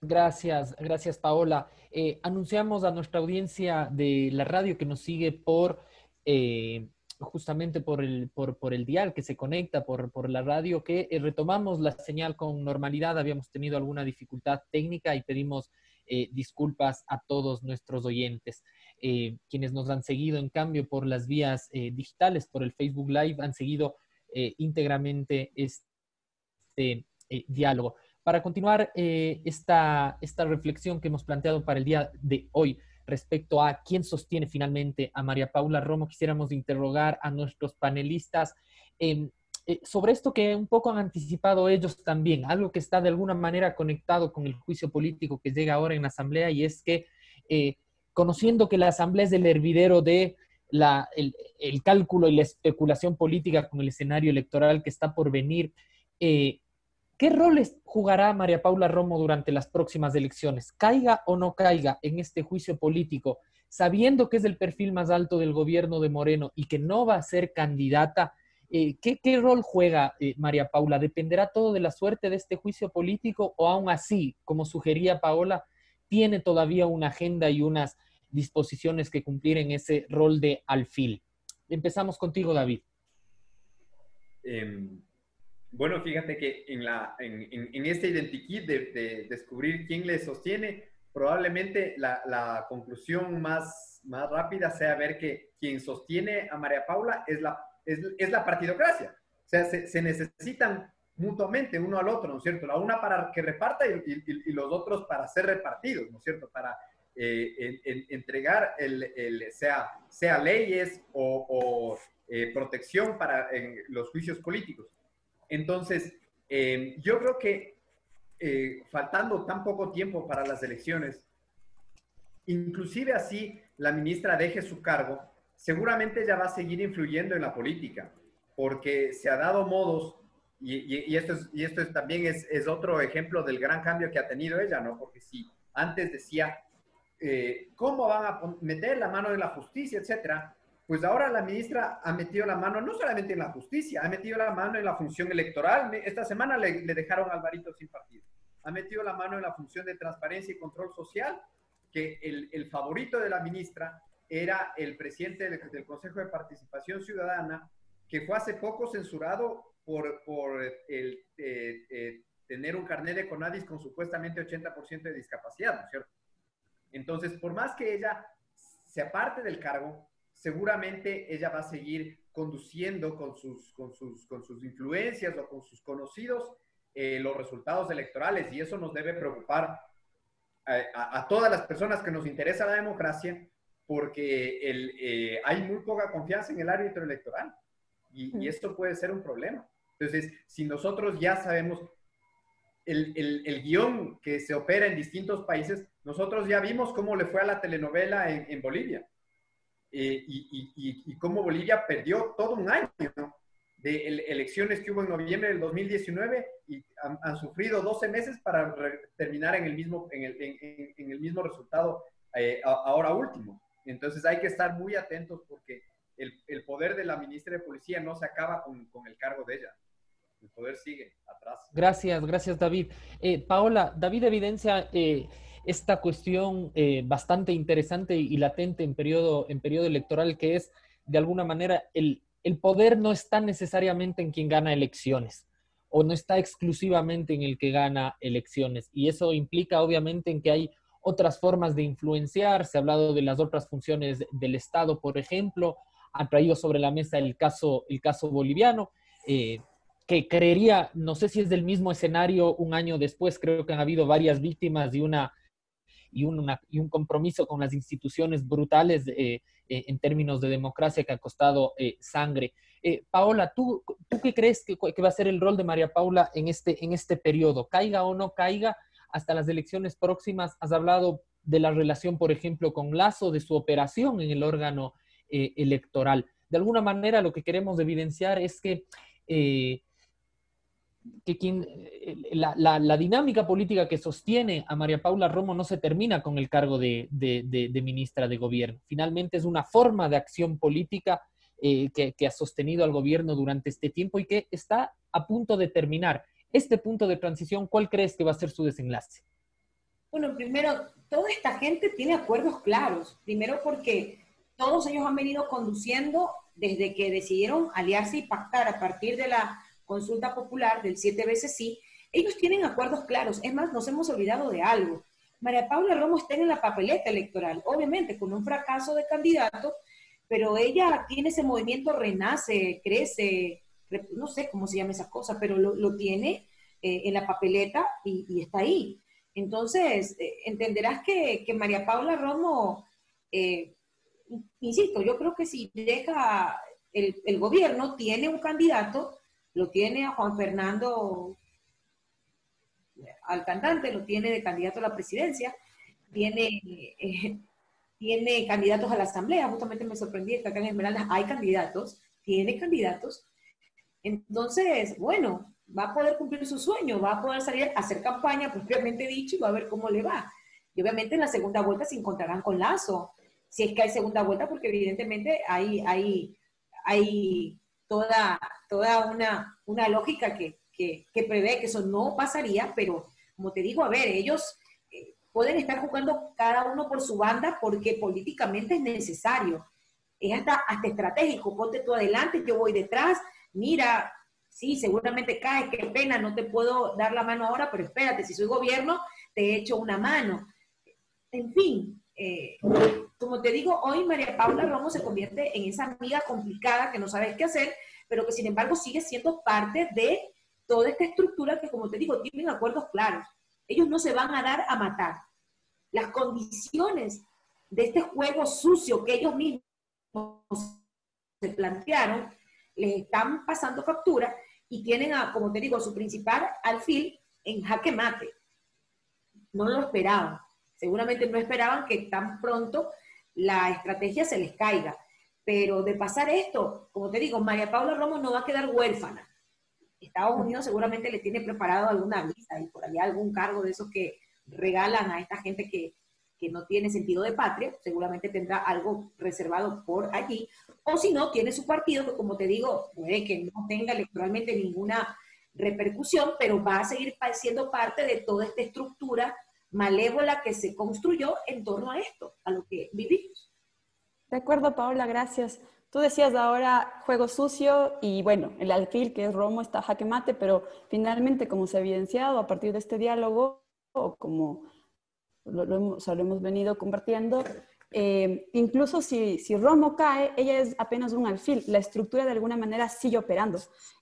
Gracias, gracias Paola. Eh, anunciamos a nuestra audiencia de la radio que nos sigue por eh, justamente por el, por, por, el dial que se conecta por, por la radio, que eh, retomamos la señal con normalidad. Habíamos tenido alguna dificultad técnica y pedimos eh, disculpas a todos nuestros oyentes. Eh, quienes nos han seguido, en cambio, por las vías digitales, por el Facebook Live, han seguido íntegramente este diálogo. Para continuar esta, esta reflexión que hemos planteado para el día de hoy, respecto a quién sostiene finalmente a María Paula Romo, quisiéramos interrogar a nuestros panelistas eh, eh, sobre esto que un poco han anticipado ellos también, algo que está de alguna manera conectado con el juicio político que llega ahora en la Asamblea y es que eh, conociendo que la Asamblea es el hervidero de la, el, el, cálculo y la especulación política con el escenario electoral que está por venir, ¿Qué roles jugará María Paula Romo durante las próximas elecciones? Caiga o no caiga en este juicio político, sabiendo que es el perfil más alto del gobierno de Moreno y que no va a ser candidata, eh, ¿qué, ¿qué, rol juega eh, María Paula? ¿Dependerá todo de la suerte de este juicio político o aún así, como sugería Paola, tiene todavía una agenda y unas disposiciones que cumplir en ese rol de alfil? Empezamos contigo, David. Eh bueno, fíjate que en, la, en, este identikit de, de, descubrir quién le sostiene, probablemente la, conclusión más, rápida sea ver que quien sostiene a María Paula es la, partidocracia. O sea, se, necesitan mutuamente uno al otro, ¿no es cierto? La una para que reparta y, los otros para ser repartidos, ¿no es cierto? Para eh, en, en, entregar el, sea, leyes o, o eh, protección para los juicios políticos. Entonces, eh, yo creo que eh, faltando tan poco tiempo para las elecciones, inclusive así la ministra deje su cargo, seguramente ella va a seguir influyendo en la política, porque se ha dado modos, y, y, esto, es, también es, es, otro ejemplo del gran cambio que ha tenido ella, ¿no? Porque si antes decía, eh, ¿cómo van a meter la mano en la justicia, etcétera? Pues ahora la ministra ha metido la mano no solamente en la justicia, ha metido la mano en la función electoral. Esta semana le, dejaron a Alvarito sin partido. Ha metido la mano en la función de transparencia y control social, que el, favorito de la ministra era el presidente del, Consejo de Participación Ciudadana, que fue hace poco censurado por, por eh, eh, tener un carnet de CONADIS con supuestamente 80% de discapacidad, ¿no es cierto? Entonces, por más que ella se aparte del cargo, seguramente ella va a seguir conduciendo con sus, con sus, con sus influencias o con sus conocidos eh, los resultados electorales y eso nos debe preocupar a, a, a, todas las personas que nos interesa la democracia porque el, eh, hay muy poca confianza en el árbitro electoral y, y, esto puede ser un problema. Entonces, si nosotros ya sabemos el, el, el, guion que se opera en distintos países, nosotros ya vimos cómo le fue a la telenovela en, en Bolivia eh, y, y, y, cómo Bolivia perdió todo un año de elecciones que hubo en noviembre del 2019 y han, han sufrido 12 meses para terminar en el mismo, en el, en, en el mismo resultado eh, ahora último. Entonces hay que estar muy atentos porque el, el, poder de la ministra de Policía no se acaba con, con el cargo de ella. El poder sigue atrás. Gracias, gracias David. Eh, Paola, David evidencia eh, esta cuestión eh, bastante interesante y latente en periodo, en periodo electoral, que es, de alguna manera, el, el poder no está necesariamente en quien gana elecciones o no está exclusivamente en el que gana elecciones. Y eso implica, obviamente, en que hay otras formas de influenciar. Se ha hablado de las otras funciones del Estado, por ejemplo. Ha traído sobre la mesa el caso, el caso boliviano. Eh, que creería, no sé si es del mismo escenario un año después, creo que han habido varias víctimas y una y, una, y un compromiso con las instituciones brutales eh, eh, en términos de democracia que ha costado eh, sangre. Eh, Paola, ¿tú, ¿tú qué crees que, que, va a ser el rol de María Paula en este, en este periodo? Caiga o no caiga, hasta las elecciones próximas has hablado de la relación, por ejemplo, con Lazo, de su operación en el órgano eh, electoral. De alguna manera, lo que queremos evidenciar es que que quien, eh, la, la, la, dinámica política que sostiene a María Paula Romo no se termina con el cargo de, de, de, de ministra de gobierno. Finalmente es una forma de acción política eh, que, que, ha sostenido al gobierno durante este tiempo y que está a punto de terminar. Este punto de transición, ¿cuál crees que va a ser su desenlace? Bueno, primero, toda esta gente tiene acuerdos claros. Primero porque todos ellos han venido conduciendo desde que decidieron aliarse y pactar a partir de la consulta popular del siete veces sí, ellos tienen acuerdos claros. Es más, nos hemos olvidado de algo. María Paula Romo está en la papeleta electoral, obviamente con un fracaso de candidato, pero ella tiene ese movimiento, renace, crece, no sé cómo se llama esa cosa, pero lo, tiene eh, en la papeleta y, está ahí. Entonces, eh, entenderás que, María Paula Romo, eh, insisto, yo creo que si deja el gobierno, tiene un candidato lo tiene a Juan Fernando al cantante, lo tiene de candidato a la presidencia, tiene, eh, tiene candidatos a la asamblea, justamente me sorprendí que acá en Esmeraldas hay candidatos, tiene candidatos, entonces, bueno, va a poder cumplir su sueño, va a poder salir a hacer campaña propiamente dicho y va a ver cómo le va. Y obviamente en la segunda vuelta se encontrarán con Lazo, si es que hay segunda vuelta, porque evidentemente hay, hay, hay toda, toda una, una lógica que, que, que, prevé que eso no pasaría, pero como te digo, a ver, ellos eh, pueden estar jugando cada uno por su banda porque políticamente es necesario. Es hasta, hasta estratégico, ponte tú adelante, yo voy detrás, mira, sí, seguramente caes, qué pena, no te puedo dar la mano ahora, pero espérate, si soy gobierno, te echo una mano. En fin, eh, como te digo, hoy María Paula Romo se convierte en esa amiga complicada que no sabes qué hacer, pero que sin embargo sigue siendo parte de toda esta estructura que, como te digo, tienen acuerdos claros. Ellos no se van a dar a matar. Las condiciones de este juego sucio que ellos mismos se plantearon, les están pasando factura y tienen, a, como te digo, su principal alfil en jaque mate. No lo esperaban. Seguramente no esperaban que tan pronto la estrategia se les caiga. Pero de pasar esto, como te digo, María Paula Romo no va a quedar huérfana. Estados Unidos seguramente le tiene preparado alguna visa y por allá algún cargo de esos que regalan a esta gente que, que no tiene sentido de patria, seguramente tendrá algo reservado por allí, o si no, tiene su partido, que como te digo, puede que no tenga electoralmente ninguna repercusión, pero va a seguir siendo parte de toda esta estructura malévola que se construyó en torno a esto, a lo que vivimos. De acuerdo, Paola, gracias. Tú decías ahora juego sucio y bueno, el alfil que es Romo está jaque mate, pero finalmente, como se ha evidenciado a partir de este diálogo, o como lo, hemos, lo hemos, venido compartiendo, eh, incluso si, si, Romo cae, ella es apenas un alfil, la estructura de alguna manera sigue operando.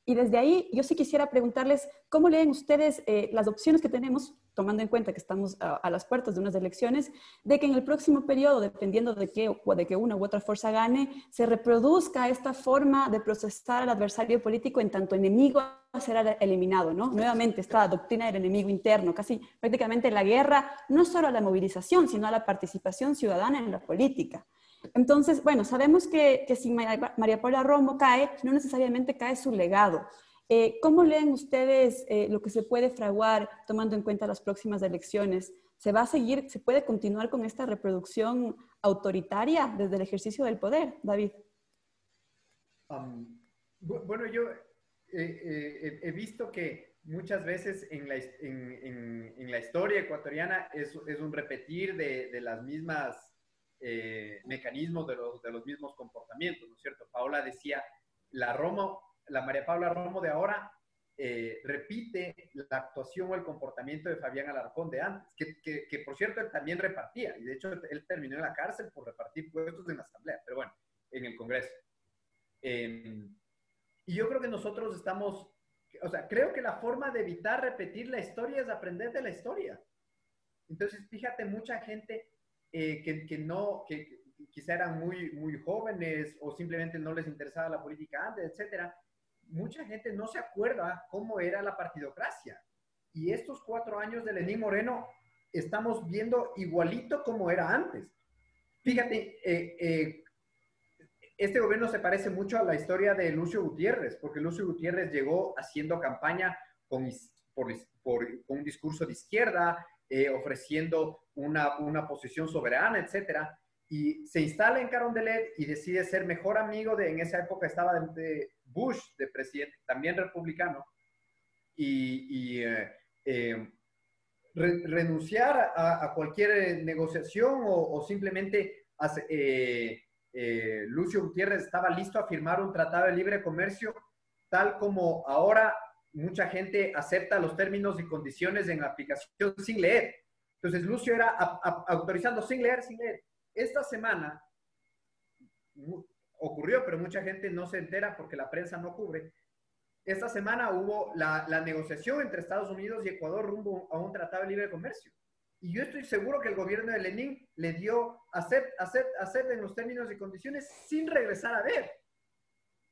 Y desde ahí yo sí quisiera preguntarles, ¿cómo leen ustedes eh, las opciones que tenemos, tomando en cuenta que estamos a, las puertas de unas elecciones, de que en el próximo periodo, dependiendo de que, de que una u otra fuerza gane, se reproduzca esta forma de procesar al adversario político en tanto enemigo será eliminado, ¿no? Nuevamente, esta doctrina del enemigo interno, casi prácticamente la guerra, no solo a la movilización, sino a la participación ciudadana en la política. Entonces, bueno, sabemos que, que si María Paula Romo cae, no necesariamente cae su legado. Eh, ¿Cómo leen ustedes eh, lo que se puede fraguar tomando en cuenta las próximas elecciones? ¿Se va a seguir, se puede continuar con esta reproducción autoritaria desde el ejercicio del poder, David? Um, bueno, yo eh, he visto que muchas veces en la, en, en, en la historia ecuatoriana es, es un repetir de, de las mismas eh, mecanismos de los, de los mismos comportamientos, ¿no es cierto? Paola decía, la Romo, la María Paula Romo de ahora eh, repite la actuación o el comportamiento de Fabián Alarcón de antes, que, que, que, por cierto él también repartía, y de hecho él terminó en la cárcel por repartir puestos en la Asamblea, pero bueno, en el Congreso. Eh, y yo creo que nosotros estamos, o sea, creo que la forma de evitar repetir la historia es aprender de la historia. Entonces, fíjate, mucha gente eh, que, que, no, que quizá eran muy, muy jóvenes o simplemente no les interesaba la política antes, etcétera, mucha gente no se acuerda cómo era la partidocracia. Y estos cuatro años de Lenín Moreno estamos viendo igualito como era antes. Fíjate, eh, eh, este gobierno se parece mucho a la historia de Lucio Gutiérrez, porque Lucio Gutiérrez llegó haciendo campaña con, por, un discurso de izquierda, eh, ofreciendo una, una, posición soberana, etcétera, y se instala en Carondelet y decide ser mejor amigo de, en esa época estaba Bush, de presidente, también republicano, y, eh, eh, renunciar a, a, cualquier negociación o, o simplemente hace, Lucio Gutiérrez estaba listo a firmar un tratado de libre comercio, tal como ahora mucha gente acepta los términos y condiciones en la aplicación sin leer. Entonces, Lucio era autorizando sin leer, sin leer. Esta semana ocurrió, pero mucha gente no se entera porque la prensa no cubre. Esta semana hubo la, negociación entre Estados Unidos y Ecuador rumbo a un tratado de libre comercio. Y yo estoy seguro que el gobierno de Lenin le dio hacer, hacer, hacer en los términos y condiciones sin regresar a ver.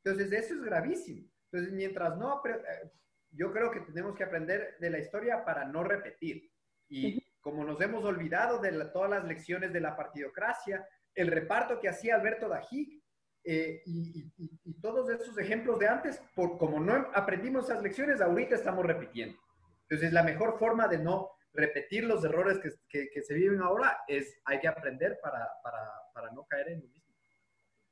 Entonces, eso es gravísimo. Entonces, mientras no, eh, yo creo que tenemos que aprender de la historia para no repetir. Y como nos hemos olvidado de todas las lecciones de la partidocracia, el reparto que hacía Alberto Dajic eh, y, todos esos ejemplos de antes, por, como no aprendimos esas lecciones, ahorita estamos repitiendo. Entonces, la mejor forma de no repetir los errores que, que, se viven ahora es hay que aprender para, para, para no caer en lo mismo.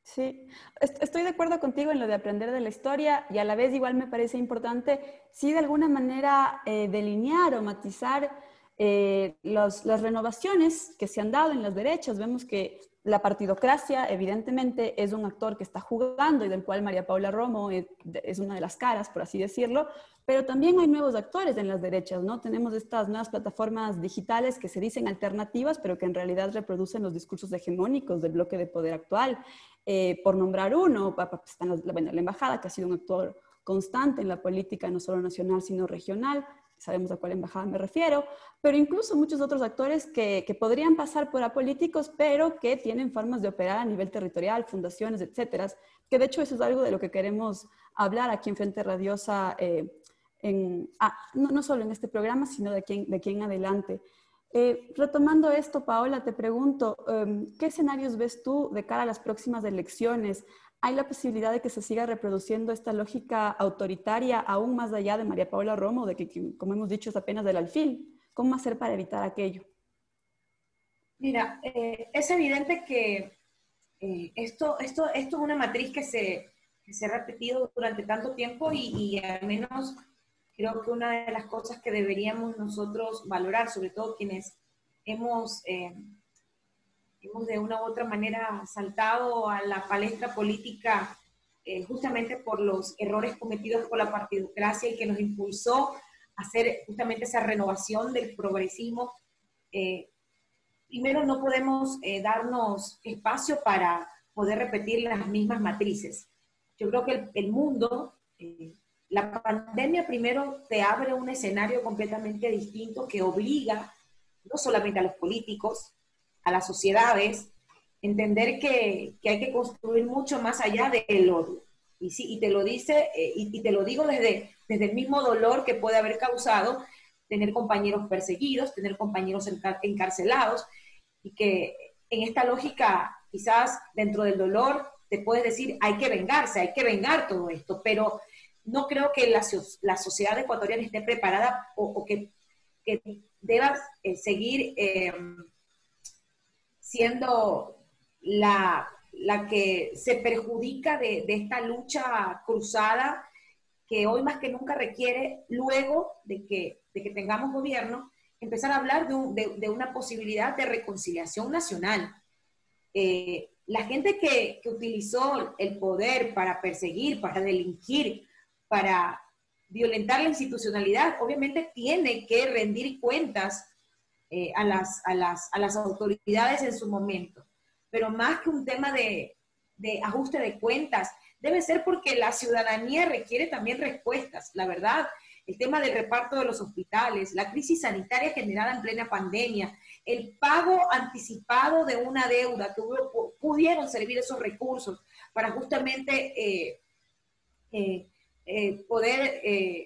Sí, estoy de acuerdo contigo en lo de aprender de la historia y a la vez igual me parece importante, sí, de alguna manera eh, delinear o matizar eh, las renovaciones que se han dado en las derechas. Vemos que la partidocracia, evidentemente, es un actor que está jugando y del cual María Paula Romo es, una de las caras, por así decirlo, pero también hay nuevos actores en las derechas, ¿no? Tenemos estas nuevas plataformas digitales que se dicen alternativas, pero que en realidad reproducen los discursos hegemónicos del bloque de poder actual. Eh, por nombrar uno, está la, la embajada, que ha sido un actor constante en la política, no solo nacional, sino regional sabemos a cuál embajada me refiero, pero incluso muchos otros actores que, que, podrían pasar por apolíticos, pero que tienen formas de operar a nivel territorial, fundaciones, etcétera, que de hecho eso es algo de lo que queremos hablar aquí en Frente Radiosa, eh, en, ah, no, no, solo en este programa, sino de aquí, de aquí en adelante. Eh, retomando esto, Paola, te pregunto, em, ¿qué escenarios ves tú de cara a las próximas elecciones? ¿Hay la posibilidad de que se siga reproduciendo esta lógica autoritaria aún más allá de María Paula Romo, de que, como hemos dicho, es apenas del alfil? ¿Cómo hacer para evitar aquello? Mira, eh, es evidente que eh, esto, esto, esto es una matriz que se, se ha repetido durante tanto tiempo y, al menos creo que una de las cosas que deberíamos nosotros valorar, sobre todo quienes hemos... Eh, hemos de una u otra manera saltado a la palestra política eh, justamente por los errores cometidos por la partidocracia y que nos impulsó a hacer justamente esa renovación del progresismo. Eh, primero, no podemos eh, darnos espacio para poder repetir las mismas matrices. Yo creo que el, el mundo, la pandemia primero te abre un escenario completamente distinto que obliga no solamente a los políticos, a las sociedades, entender que, que, hay que construir mucho más allá del odio. Y, sí, y te lo dice, eh, y, te lo digo desde, desde el mismo dolor que puede haber causado tener compañeros perseguidos, tener compañeros encarcelados, y que en esta lógica, quizás dentro del dolor, te puedes decir, hay que vengarse, hay que vengar todo esto, pero no creo que la, la sociedad ecuatoriana esté preparada o, que, que, deba eh, seguir eh, siendo la, la que se perjudica de, de, esta lucha cruzada que hoy más que nunca requiere, luego de que, de que tengamos gobierno, empezar a hablar de, de, una posibilidad de reconciliación nacional. Eh, la gente que, que, utilizó el poder para perseguir, para delinquir, para violentar la institucionalidad, obviamente tiene que rendir cuentas eh, a, las, a, las, a, las, autoridades en su momento. Pero más que un tema de, de ajuste de cuentas, debe ser porque la ciudadanía requiere también respuestas. La verdad, el tema del reparto de los hospitales, la crisis sanitaria generada en plena pandemia, el pago anticipado de una deuda que pudieron servir esos recursos para justamente eh, eh, poder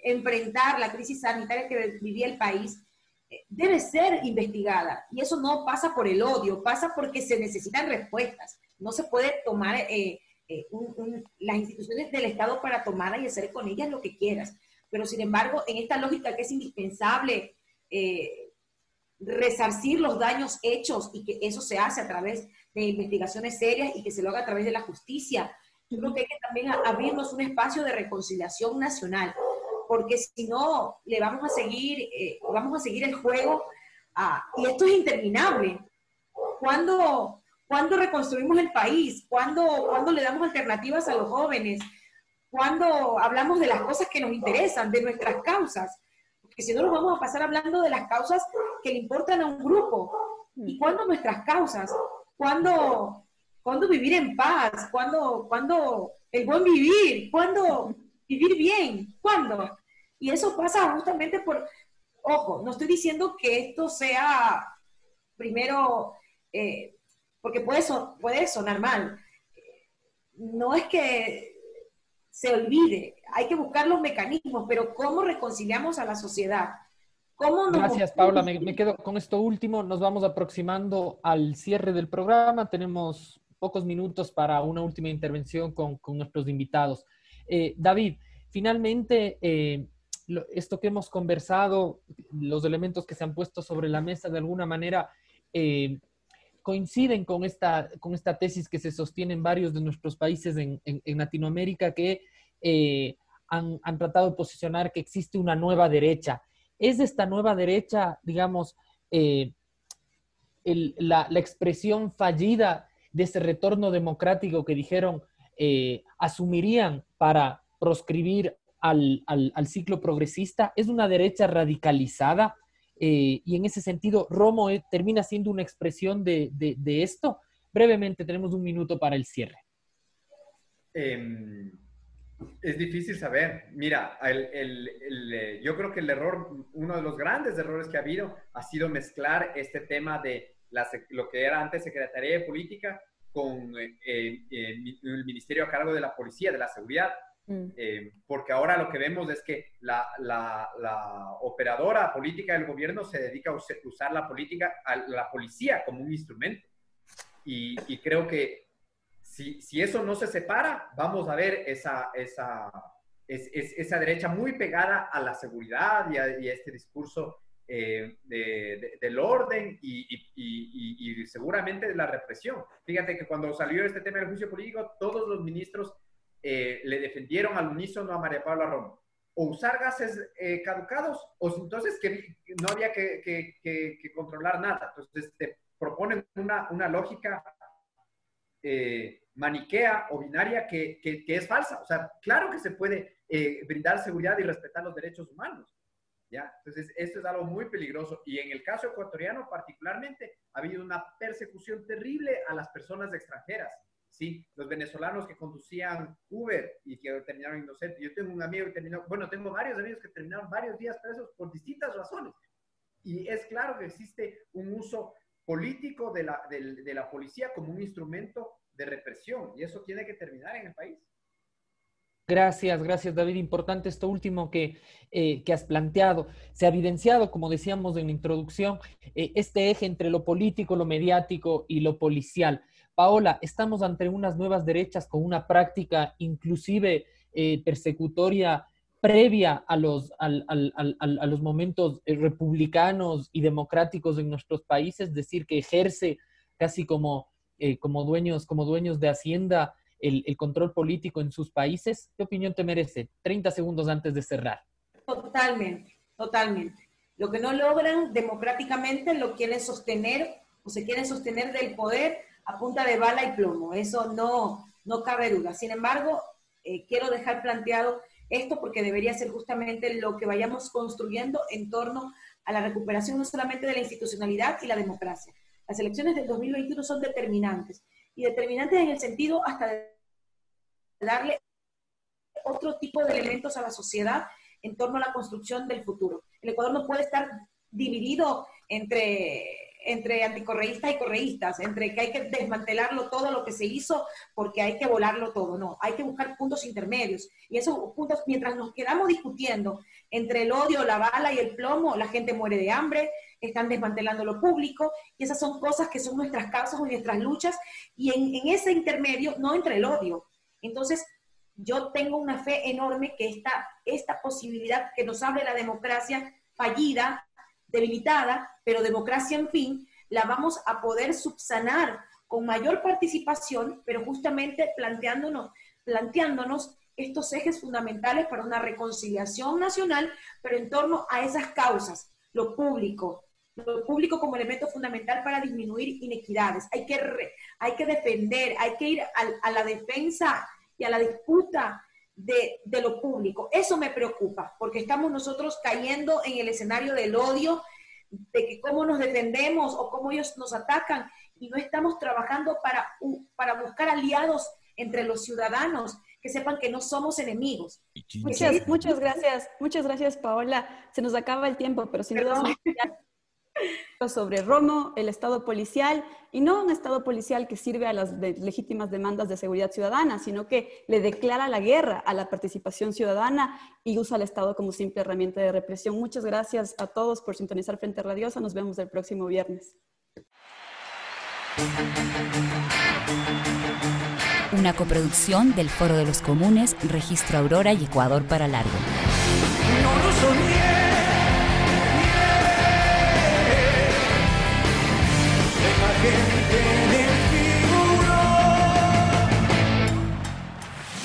enfrentar la crisis sanitaria que vivía el país, debe ser investigada. Y eso no pasa por el odio, pasa porque se necesitan respuestas. No se puede tomar eh, eh, las instituciones del Estado para tomarla y hacer con ellas lo que quieras. pero sin embargo, en esta lógica que es indispensable eh, resarcir los daños hechos y que eso se hace a través de investigaciones serias y que se lo haga a través de la justicia, yo creo que hay que también abrirnos un espacio de reconciliación nacional, porque si no, le vamos a seguir, eh, vamos a seguir el juego, y esto es interminable. ¿Cuándo, ¿Cuándo reconstruimos el país? ¿Cuándo, ¿Cuándo le damos alternativas a los jóvenes? ¿Cuándo hablamos de las cosas que nos interesan, de nuestras causas? Porque si no, nos vamos a pasar hablando de las causas que le importan a un grupo. ¿Y cuándo nuestras causas? ¿Cuándo, cuándo vivir en paz? ¿Cuándo, cuándo el buen vivir? ¿Cuándo vivir bien? ¿Cuándo? Y eso pasa justamente por, ojo, no estoy diciendo que esto sea primero, eh, porque puede, puede sonar mal. No es que se olvide, hay que buscar los mecanismos, pero ¿cómo reconciliamos a la sociedad? ¿Cómo Gracias, Paula. Me, quedo con esto último. Nos vamos aproximando al cierre del programa. Tenemos pocos minutos para una última intervención con, nuestros invitados. Eh, David, finalmente, eh, esto que hemos conversado, los elementos que se han puesto sobre la mesa de alguna manera eh, coinciden con esta, con esta tesis que se sostiene en varios de nuestros países en, Latinoamérica que eh, han, tratado de posicionar que existe una nueva derecha. ¿Es esta nueva derecha, digamos, eh, la, expresión fallida de ese retorno democrático que dijeron asumirían para proscribir al, ciclo progresista, es una derecha radicalizada eh, y en ese sentido Romo eh, termina siendo una expresión de, esto. Brevemente, tenemos un minuto para el cierre. Em, es difícil saber. Mira, eh, yo creo que el error, uno de los grandes errores que ha habido ha sido mezclar este tema de lo que era antes Secretaría de Política con el ministerio a cargo de la policía, de la seguridad. Mm. Eh, porque ahora lo que vemos es que la, operadora política del gobierno se dedica a usar la política, a la policía como un instrumento. Y, creo que si, eso no se separa, vamos a ver esa, esa, esa derecha muy pegada a la seguridad y a, este discurso eh, del orden y, y, seguramente de la represión. Fíjate que cuando salió este tema del juicio político, todos los ministros eh, le defendieron al unísono a María Paula Romo. O usar gases eh, caducados, o entonces que no había que, controlar nada. Entonces te proponen una, una lógica eh, maniquea o binaria que, es falsa. O sea, claro que se puede brindar seguridad y respetar los derechos humanos. ¿Ya? Entonces, esto es algo muy peligroso. Y en el caso ecuatoriano particularmente, ha habido una persecución terrible a las personas extranjeras. ¿sí? Los venezolanos que conducían Uber y que terminaron inocentes. Yo tengo un amigo que terminó, bueno, tengo varios amigos que terminaron varios días presos por distintas razones. Y es claro que existe un uso político de la, de, la policía como un instrumento de represión y eso tiene que terminar en el país. Gracias, gracias David. Importante esto último que, eh, que, has planteado. Se ha evidenciado, como decíamos en la introducción, eh, este eje entre lo político, lo mediático y lo policial. Paola, estamos ante unas nuevas derechas con una práctica inclusive eh, persecutoria previa a los, a los momentos republicanos y democráticos en nuestros países, es decir, que ejerce casi como, como, dueños, como dueños de Hacienda el, el, control político en sus países. ¿Qué opinión te merece? 30 segundos antes de cerrar. Totalmente, totalmente. Lo que no logran democráticamente lo quieren sostener o se quieren sostener del poder a punta de bala y plomo. Eso no, no cabe duda. Sin embargo, eh, quiero dejar planteado esto porque debería ser justamente lo que vayamos construyendo en torno a la recuperación no solamente de la institucionalidad y la democracia. Las elecciones del 2021 son determinantes y determinantes en el sentido hasta de darle otro tipo de elementos a la sociedad en torno a la construcción del futuro. El Ecuador no puede estar dividido entre entre anticorreístas y correístas, entre que hay que desmantelarlo todo lo que se hizo porque hay que volarlo todo. No, hay que buscar puntos intermedios. Y esos puntos, mientras nos quedamos discutiendo entre el odio, la bala y el plomo, la gente muere de hambre, están desmantelando lo público, y esas son cosas que son nuestras causas o nuestras luchas, y en, en ese intermedio no entra el odio. Entonces, yo tengo una fe enorme que esta, esta posibilidad que nos abre la democracia fallida, debilitada, pero democracia en fin, la vamos a poder subsanar con mayor participación, pero justamente planteándonos, planteándonos estos ejes fundamentales para una reconciliación nacional, pero en torno a esas causas, lo público, lo público como elemento fundamental para disminuir inequidades. Hay que, hay que defender, hay que ir a, la defensa y a la disputa de, de, lo público. Eso me preocupa, porque estamos nosotros cayendo en el escenario del odio, de que cómo nos defendemos o cómo ellos nos atacan, y no estamos trabajando para, para buscar aliados entre los ciudadanos que sepan que no somos enemigos. Muchas, muchas gracias, muchas gracias Paola. Se nos acaba el tiempo, pero sin duda [laughs] sobre Romo, el Estado policial, y no un Estado policial que sirve a las legítimas demandas de seguridad ciudadana, sino que le declara la guerra a la participación ciudadana y usa al Estado como simple herramienta de represión. Muchas gracias a todos por sintonizar Frente Radiosa. Nos vemos el próximo viernes. Una coproducción del Foro de los Comunes, Registro Aurora y Ecuador para Largo.